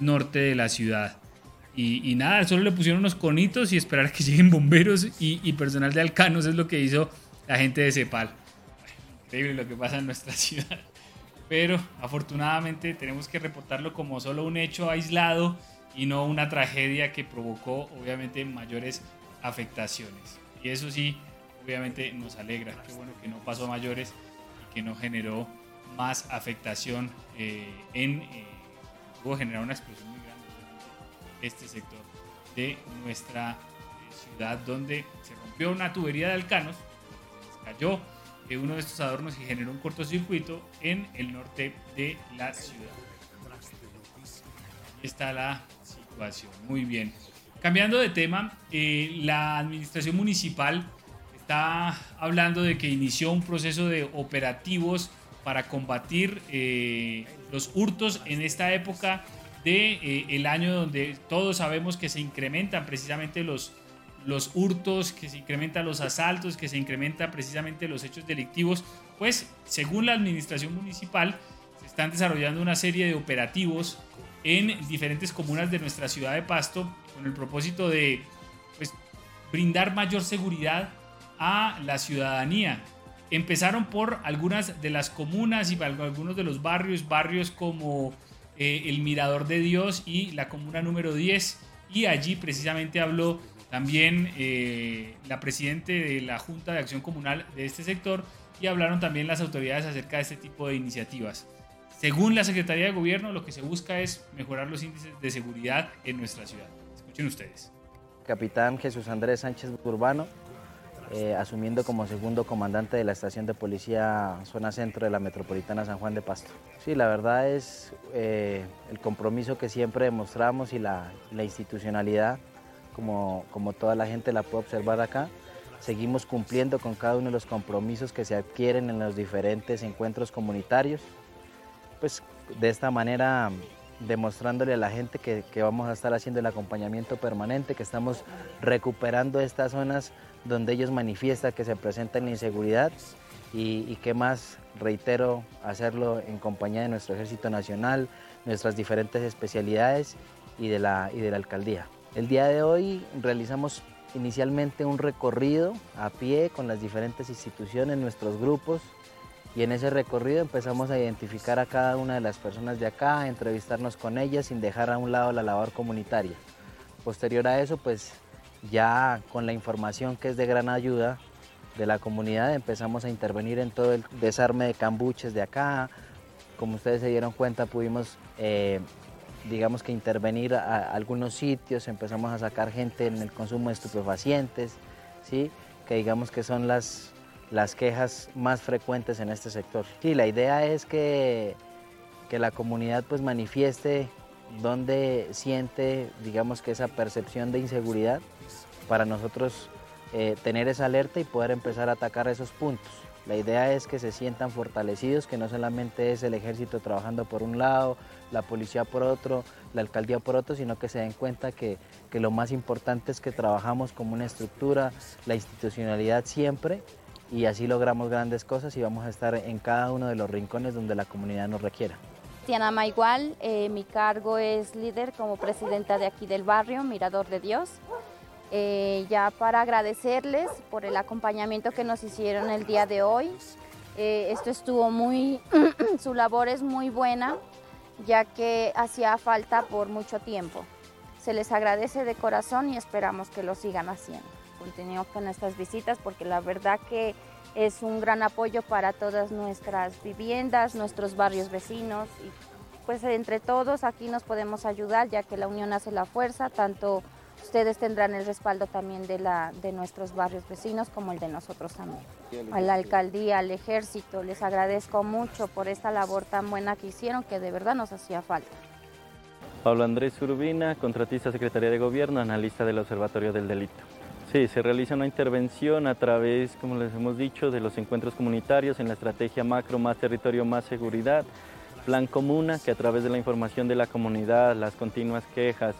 Speaker 1: norte de la ciudad. Y, nada, solo le pusieron unos conitos y esperar a que [laughs] lleguen bomberos y, personal de Alcanos es lo que hizo la gente de Cepal. Increíble lo que pasa en nuestra [laughs] ciudad. Pero afortunadamente tenemos que reportarlo como solo un hecho aislado y no una tragedia que provocó obviamente mayores afectaciones. Y eso sí, obviamente nos alegra. Qué bueno que no pasó a mayores y que no generó más afectación eh, en... Eh, generar una explosión este sector de nuestra eh, ciudad donde se rompió una tubería de alcanos, cayó uno de estos adornos y generó un cortocircuito en el norte de la ciudad. está la muy bien. Cambiando de tema, eh, la administración municipal está hablando de que inició un proceso de operativos para combatir eh, los hurtos en esta época de eh, el año donde todos sabemos que se incrementan precisamente los, los hurtos, que se incrementan los asaltos, que se incrementan precisamente los hechos delictivos, pues según la administración municipal se están desarrollando una serie de operativos en diferentes comunas de nuestra ciudad de Pasto con el propósito de pues, brindar mayor seguridad a la ciudadanía. Empezaron por algunas de las comunas y algunos de los barrios, barrios como eh, el Mirador de Dios y la comuna número 10. Y allí precisamente habló también eh, la presidente de la Junta de Acción Comunal de este sector y hablaron también las autoridades acerca de este tipo de iniciativas. Según la Secretaría de Gobierno, lo que se busca es mejorar los índices de seguridad en nuestra ciudad. Escuchen ustedes.
Speaker 14: Capitán Jesús Andrés Sánchez Urbano, eh, asumiendo como segundo comandante de la estación de policía zona centro de la metropolitana San Juan de Pasto. Sí, la verdad es eh, el compromiso que siempre demostramos y la, la institucionalidad, como, como toda la gente la puede observar acá. Seguimos cumpliendo con cada uno de los compromisos que se adquieren en los diferentes encuentros comunitarios pues de esta manera demostrándole a la gente que, vamos a estar haciendo el acompañamiento permanente, que estamos recuperando estas zonas donde ellos manifiestan que se presenta la inseguridad y, y que más, reitero, hacerlo en compañía de nuestro Ejército Nacional, nuestras diferentes especialidades y de la, y de la alcaldía. El día de hoy realizamos inicialmente un recorrido a pie con las diferentes instituciones, nuestros grupos, y en ese recorrido empezamos a identificar a cada una de las personas de acá, entrevistarnos con ellas sin dejar a un lado la labor comunitaria. Posterior a eso, pues ya con la información que es de gran ayuda de la comunidad empezamos a intervenir en todo el desarme de cambuches de acá. Como ustedes se dieron cuenta, pudimos, eh, digamos que intervenir a, algunos sitios, empezamos a sacar gente en el consumo de estupefacientes, ¿sí? que digamos que son las, las quejas más frecuentes en este sector. Sí, la idea es que, que la comunidad pues manifieste donde siente, digamos que esa percepción de inseguridad para nosotros eh, tener esa alerta y poder empezar a atacar esos puntos. La idea es que se sientan fortalecidos, que no solamente es el ejército trabajando por un lado, la policía por otro, la alcaldía por otro, sino que se den cuenta que, que lo más importante es que trabajamos como una estructura, la institucionalidad siempre, y así logramos grandes cosas y vamos a estar en cada uno de los rincones donde la comunidad nos requiera.
Speaker 15: Tiana Maigual, eh, mi cargo es líder como presidenta de aquí del barrio, Mirador de Dios. Eh, ya para agradecerles por el acompañamiento que nos hicieron el día de hoy. Eh, esto estuvo muy, [clears throat] su labor es muy buena, ya que hacía falta por mucho tiempo. Se les agradece de corazón y esperamos que lo sigan haciendo. Continúo con estas visitas porque la verdad que es un gran apoyo para todas nuestras viviendas, nuestros barrios vecinos y pues entre todos aquí nos podemos ayudar ya que la unión hace la fuerza, tanto ustedes tendrán el respaldo también de, la, de nuestros barrios vecinos como el de nosotros también. A la alcaldía, al ejército, les agradezco mucho por esta labor tan buena que hicieron que de verdad nos hacía falta.
Speaker 16: Pablo Andrés Urbina, contratista Secretaría de Gobierno, analista del Observatorio del Delito. Sí, se realiza una intervención a través, como les hemos dicho, de los encuentros comunitarios en la estrategia macro Más Territorio, Más Seguridad, Plan Comuna, que a través de la información de la comunidad, las continuas quejas,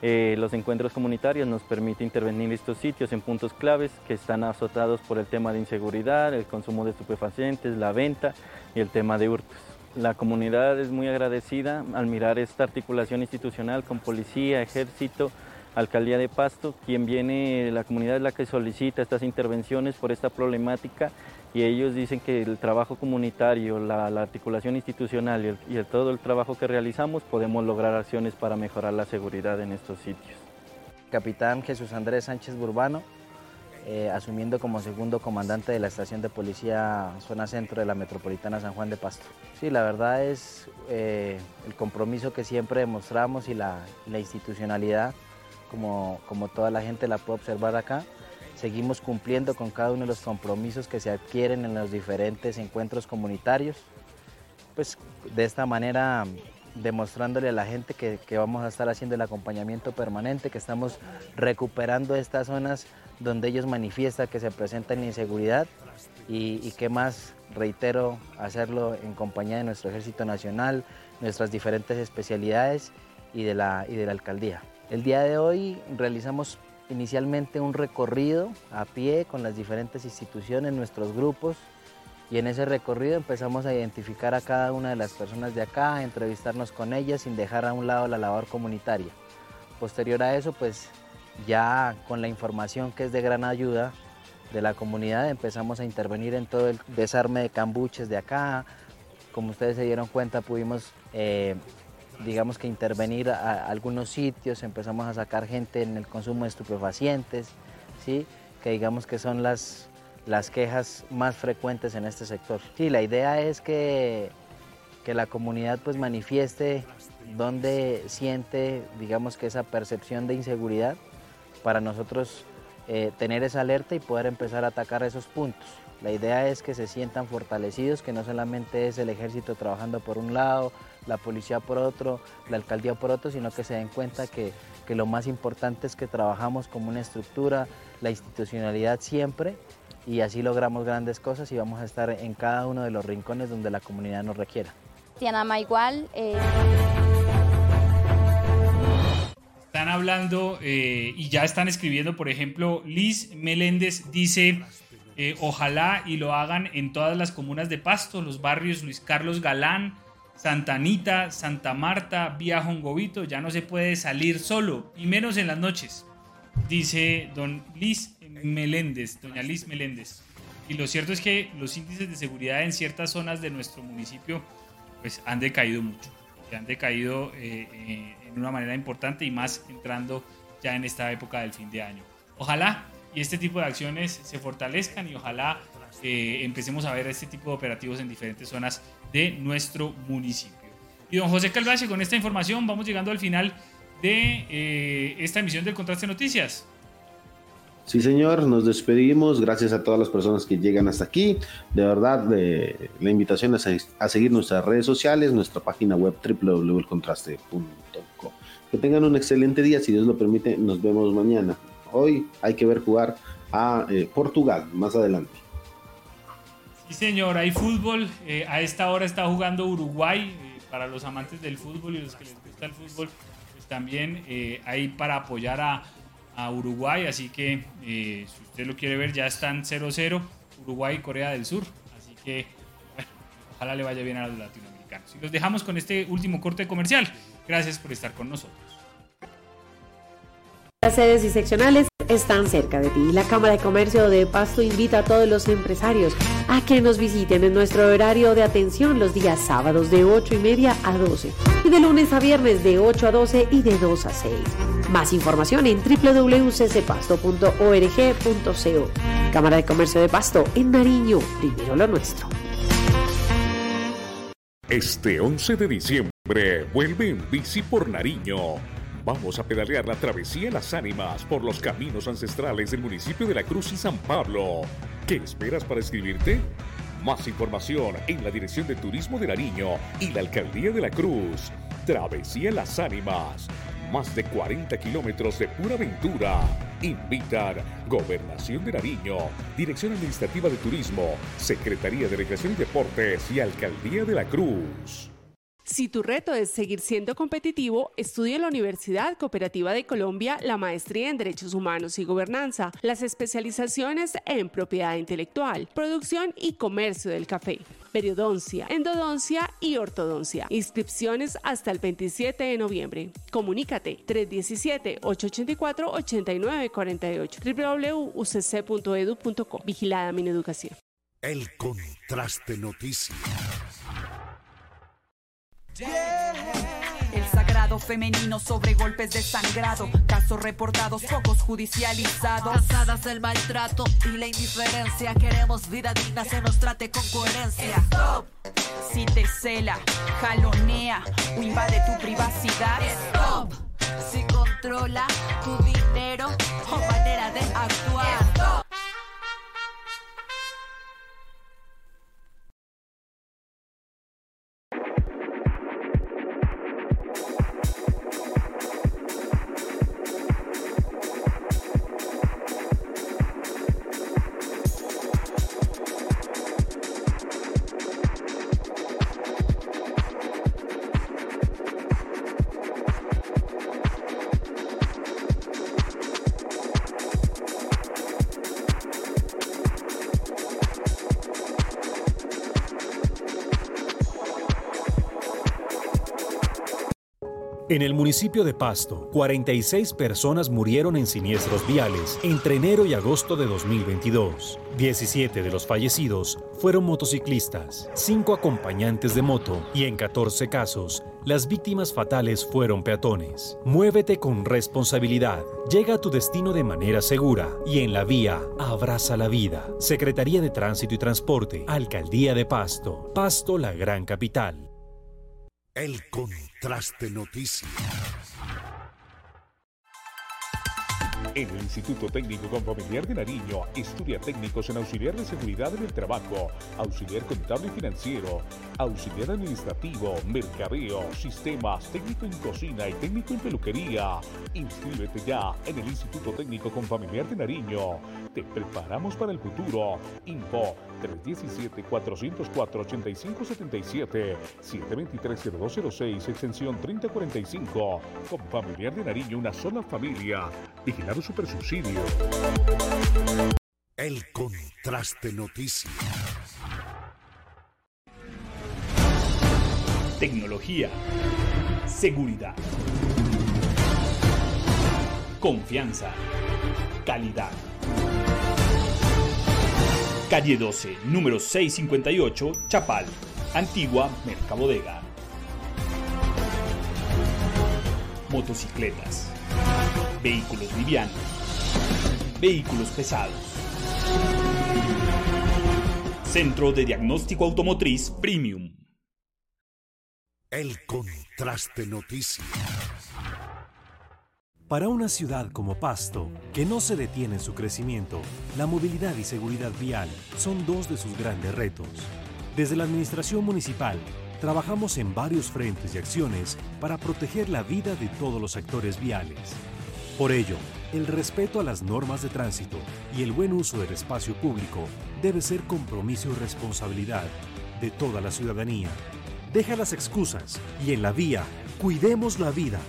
Speaker 16: eh, los encuentros comunitarios nos permite intervenir en estos sitios en puntos claves que están azotados por el tema de inseguridad, el consumo de estupefacientes, la venta y el tema de hurtos. La comunidad es muy agradecida al mirar esta articulación institucional con policía, ejército, alcaldía de Pasto, quien viene, la comunidad es la que solicita estas intervenciones por esta problemática y ellos dicen que el trabajo comunitario, la, articulación institucional y, el, todo el trabajo que realizamos podemos lograr acciones para mejorar la seguridad en estos sitios.
Speaker 14: Capitán Jesús Andrés Sánchez Burbano, eh, asumiendo como segundo comandante de la estación de policía zona centro de la metropolitana San Juan de Pasto. Sí, la verdad es eh, el compromiso que siempre demostramos y la, institucionalidad, como, como toda la gente la puede observar acá, Seguimos cumpliendo con cada uno de los compromisos que se adquieren en los diferentes encuentros comunitarios. Pues de esta manera demostrándole a la gente que, vamos a estar haciendo el acompañamiento permanente, que estamos recuperando estas zonas donde ellos manifiestan que se presentan inseguridad y, y qué más, reitero, hacerlo en compañía de nuestro Ejército Nacional, nuestras diferentes especialidades y de la, y de la alcaldía. El día de hoy realizamos inicialmente un recorrido a pie con las diferentes instituciones, nuestros grupos, y en ese recorrido empezamos a identificar a cada una de las personas de acá, a entrevistarnos con ellas sin dejar a un lado la labor comunitaria. Posterior a eso, pues ya con la información que es de gran ayuda de la comunidad empezamos a intervenir en todo el desarme de cambuches de acá. Como ustedes se dieron cuenta, pudimos eh, digamos que intervenir a, algunos sitios, empezamos a sacar gente en el consumo de estupefacientes, ¿sí? que digamos que son las, las quejas más frecuentes en este sector. Sí, la idea es que, que la comunidad pues manifieste donde siente, digamos que esa percepción de inseguridad para nosotros eh, tener esa alerta y poder empezar a atacar esos puntos. La idea es que se sientan fortalecidos, que no solamente es el ejército trabajando por un lado, la policía por otro, la alcaldía por otro, sino que se den cuenta que, lo más importante es que trabajamos como una estructura, la institucionalidad siempre, y así logramos grandes cosas y vamos a estar en cada uno de los rincones donde la comunidad nos requiera.
Speaker 15: Tiana Maigual. Eh...
Speaker 1: Están hablando eh, y ya están escribiendo, por ejemplo, Liz Meléndez dice, eh, ojalá y lo hagan en todas las comunas de Pasto, los barrios Luis Carlos Galán, Santa Anita, Santa Marta, Vía Jongobito, ya no se puede salir solo, y menos en las noches, dice don Liz Meléndez, doña Liz Meléndez. Y lo cierto es que los índices de seguridad en ciertas zonas de nuestro municipio pues, han decaído mucho, han decaído eh, eh, en una manera importante y más entrando ya en esta época del fin de año. Ojalá este tipo de acciones se fortalezcan y ojalá eh, empecemos a ver este tipo de operativos en diferentes zonas de nuestro municipio. Y don José Calvache, con esta información vamos llegando al final de eh, esta emisión del Contraste Noticias.
Speaker 2: Sí, señor, nos despedimos. Gracias a todas las personas que llegan hasta aquí. De verdad, la invitación es a, seguir nuestras redes sociales, nuestra página web www.contraste.com. Que tengan un excelente día. Si Dios lo permite, nos vemos mañana. Hoy hay que ver jugar a eh, Portugal más adelante.
Speaker 1: Sí, señor, hay fútbol. Eh, a esta hora está jugando Uruguay. Eh, para los amantes del fútbol y los que les gusta el fútbol, pues también hay para apoyar a, a Uruguay. Así que si usted lo quiere ver, ya están 0-0 Uruguay y Corea del Sur. Así que, bueno, ojalá le vaya bien a los latinoamericanos. Y los dejamos con este último corte comercial. Gracias por estar con nosotros.
Speaker 8: Las sedes y seccionales están cerca de ti. La Cámara de Comercio de Pasto invita a todos los empresarios a que nos visiten en nuestro horario de atención los días sábados de 8 y media a 12 y de lunes a viernes de 8 a 12 y de 2 a 6. Más información en www.ccpasto.org.co. Cámara de Comercio de Pasto en Nariño, primero lo nuestro.
Speaker 12: Este 11 de diciembre vuelve en bici por Nariño Vamos a pedalear la travesía Las Ánimas por los caminos ancestrales del municipio de La Cruz y San Pablo. ¿Qué esperas para escribirte? Más información en la Dirección de Turismo de Nariño y la Alcaldía de La Cruz. Travesía Las Ánimas. Más de 40 kilómetros de pura aventura. Invitar Gobernación de Nariño, Dirección Administrativa de Turismo, Secretaría de Recreación y Deportes y Alcaldía de La Cruz.
Speaker 8: Si tu reto es seguir siendo competitivo, estudia en la Universidad Cooperativa de Colombia la maestría en Derechos Humanos y Gobernanza, las especializaciones en propiedad intelectual, producción y comercio del café, periodoncia, endodoncia y ortodoncia. Inscripciones hasta el 27 de noviembre. Comunícate 317-884-8948 www.ucc.edu.co. Vigilada mi educación.
Speaker 4: El contraste noticias.
Speaker 9: El sagrado femenino sobre golpes de sangrado, casos reportados, pocos judicializados.
Speaker 10: Cansadas del maltrato y la indiferencia, queremos vida digna, se nos trate con coherencia. Stop.
Speaker 9: Si te cela, jalonea o invade tu privacidad.
Speaker 10: Stop. Si controla tu dinero o manera de actuar. Stop.
Speaker 11: En el municipio de Pasto, 46 personas murieron en siniestros viales entre enero y agosto de 2022. 17 de los fallecidos fueron motociclistas, 5 acompañantes de moto y en 14 casos, las víctimas fatales fueron peatones. Muévete con responsabilidad, llega a tu destino de manera segura y en la vía abraza la vida. Secretaría de Tránsito y Transporte, Alcaldía de Pasto, Pasto la gran capital.
Speaker 4: El Contraste Noticias.
Speaker 12: En el Instituto Técnico Confamiliar de Nariño, estudia técnicos en auxiliar de seguridad en el trabajo, auxiliar contable y financiero, auxiliar administrativo, mercadeo, sistemas, técnico en cocina y técnico en peluquería. Inscríbete ya en el Instituto Técnico Confamiliar de Nariño. Te preparamos para el futuro. Info 317-404-8577, 723-0206, extensión 3045. Confamiliar de Nariño, una sola familia. Vigilado Super Subsidio.
Speaker 4: El Contraste Noticias.
Speaker 1: tecnología, seguridad, confianza, calidad. Calle 12, número 658, Chapal, Antigua Mercabodega. Motocicletas, vehículos livianos, vehículos pesados. Centro de Diagnóstico Automotriz Premium.
Speaker 4: El contraste noticias.
Speaker 11: Para una ciudad como Pasto, que no se detiene en su crecimiento, la movilidad y seguridad vial son dos de sus grandes retos. Desde la Administración Municipal, trabajamos en varios frentes y acciones para proteger la vida de todos los actores viales. Por ello, el respeto a las normas de tránsito y el buen uso del espacio público debe ser compromiso y responsabilidad de toda la ciudadanía. Deja las excusas y en la vía, cuidemos la vida.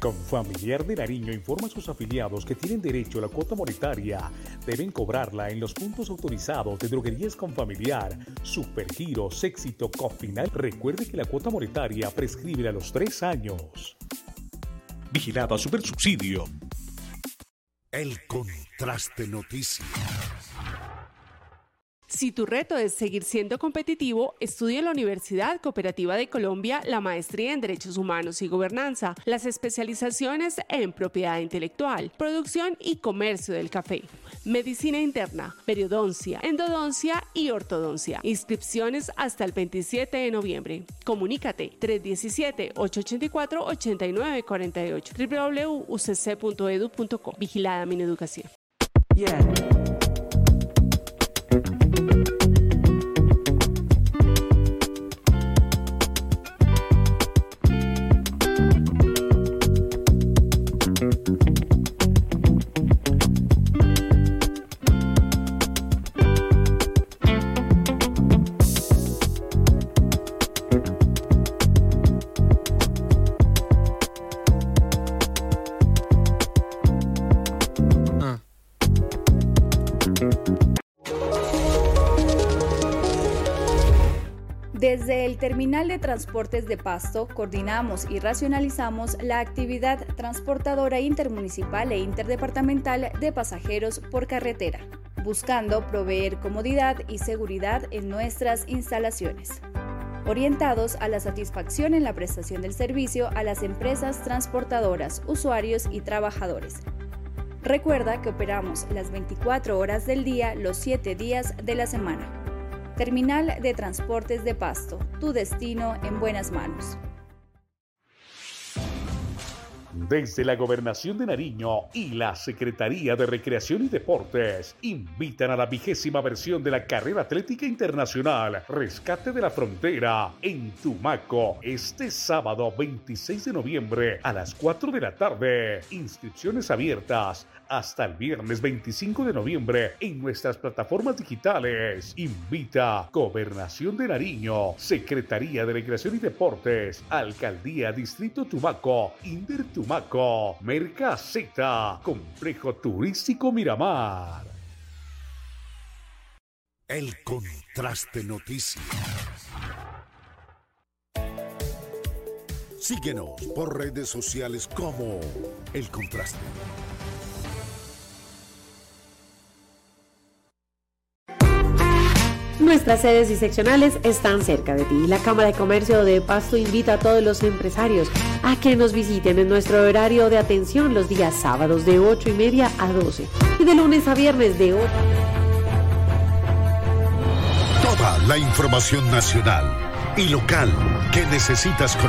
Speaker 12: Confamiliar de Nariño informa a sus afiliados que tienen derecho a la cuota monetaria. Deben cobrarla en los puntos autorizados de droguerías Confamiliar, Supergiros, Éxito, Cofinal. Recuerde que la cuota monetaria prescribe a los tres años. Vigilada Supersubsidio.
Speaker 4: El contraste noticias.
Speaker 8: Si tu reto es seguir siendo competitivo, estudia en la Universidad Cooperativa de Colombia la maestría en Derechos Humanos y Gobernanza, las especializaciones en propiedad intelectual, producción y comercio del café, medicina interna, periodoncia, endodoncia y ortodoncia. Inscripciones hasta el 27 de noviembre. Comunícate 317-884-8948 www.ucc.edu.co. Vigilada mi educación.
Speaker 13: Terminal de Transportes de Pasto coordinamos y racionalizamos la actividad transportadora intermunicipal e interdepartamental de pasajeros por carretera, buscando proveer comodidad y seguridad en nuestras instalaciones, orientados a la satisfacción en la prestación del servicio a las empresas transportadoras, usuarios y trabajadores. Recuerda que operamos las 24 horas del día, los 7 días de la semana. Terminal de Transportes de Pasto, tu destino en buenas manos.
Speaker 12: Desde la Gobernación de Nariño y la Secretaría de Recreación y Deportes invitan a la vigésima versión de la Carrera Atlética Internacional Rescate de la Frontera en Tumaco este sábado 26 de noviembre a las 4 de la tarde. Inscripciones abiertas hasta el viernes 25 de noviembre en nuestras plataformas digitales. Invita Gobernación de Nariño, Secretaría de Recreación y Deportes, Alcaldía Distrito Tumaco, Inder Tumaco, Mercazeta, Complejo Turístico Miramar.
Speaker 4: El contraste noticias. Síguenos por redes sociales como El Contraste.
Speaker 17: Nuestras sedes y seccionales están cerca de ti. La Cámara de Comercio de Pasto invita a todos los empresarios a que nos visiten en nuestro horario de atención los días sábados de 8 y media a 12 y de lunes a viernes de 8.
Speaker 4: Toda la información nacional y local que necesitas conocer.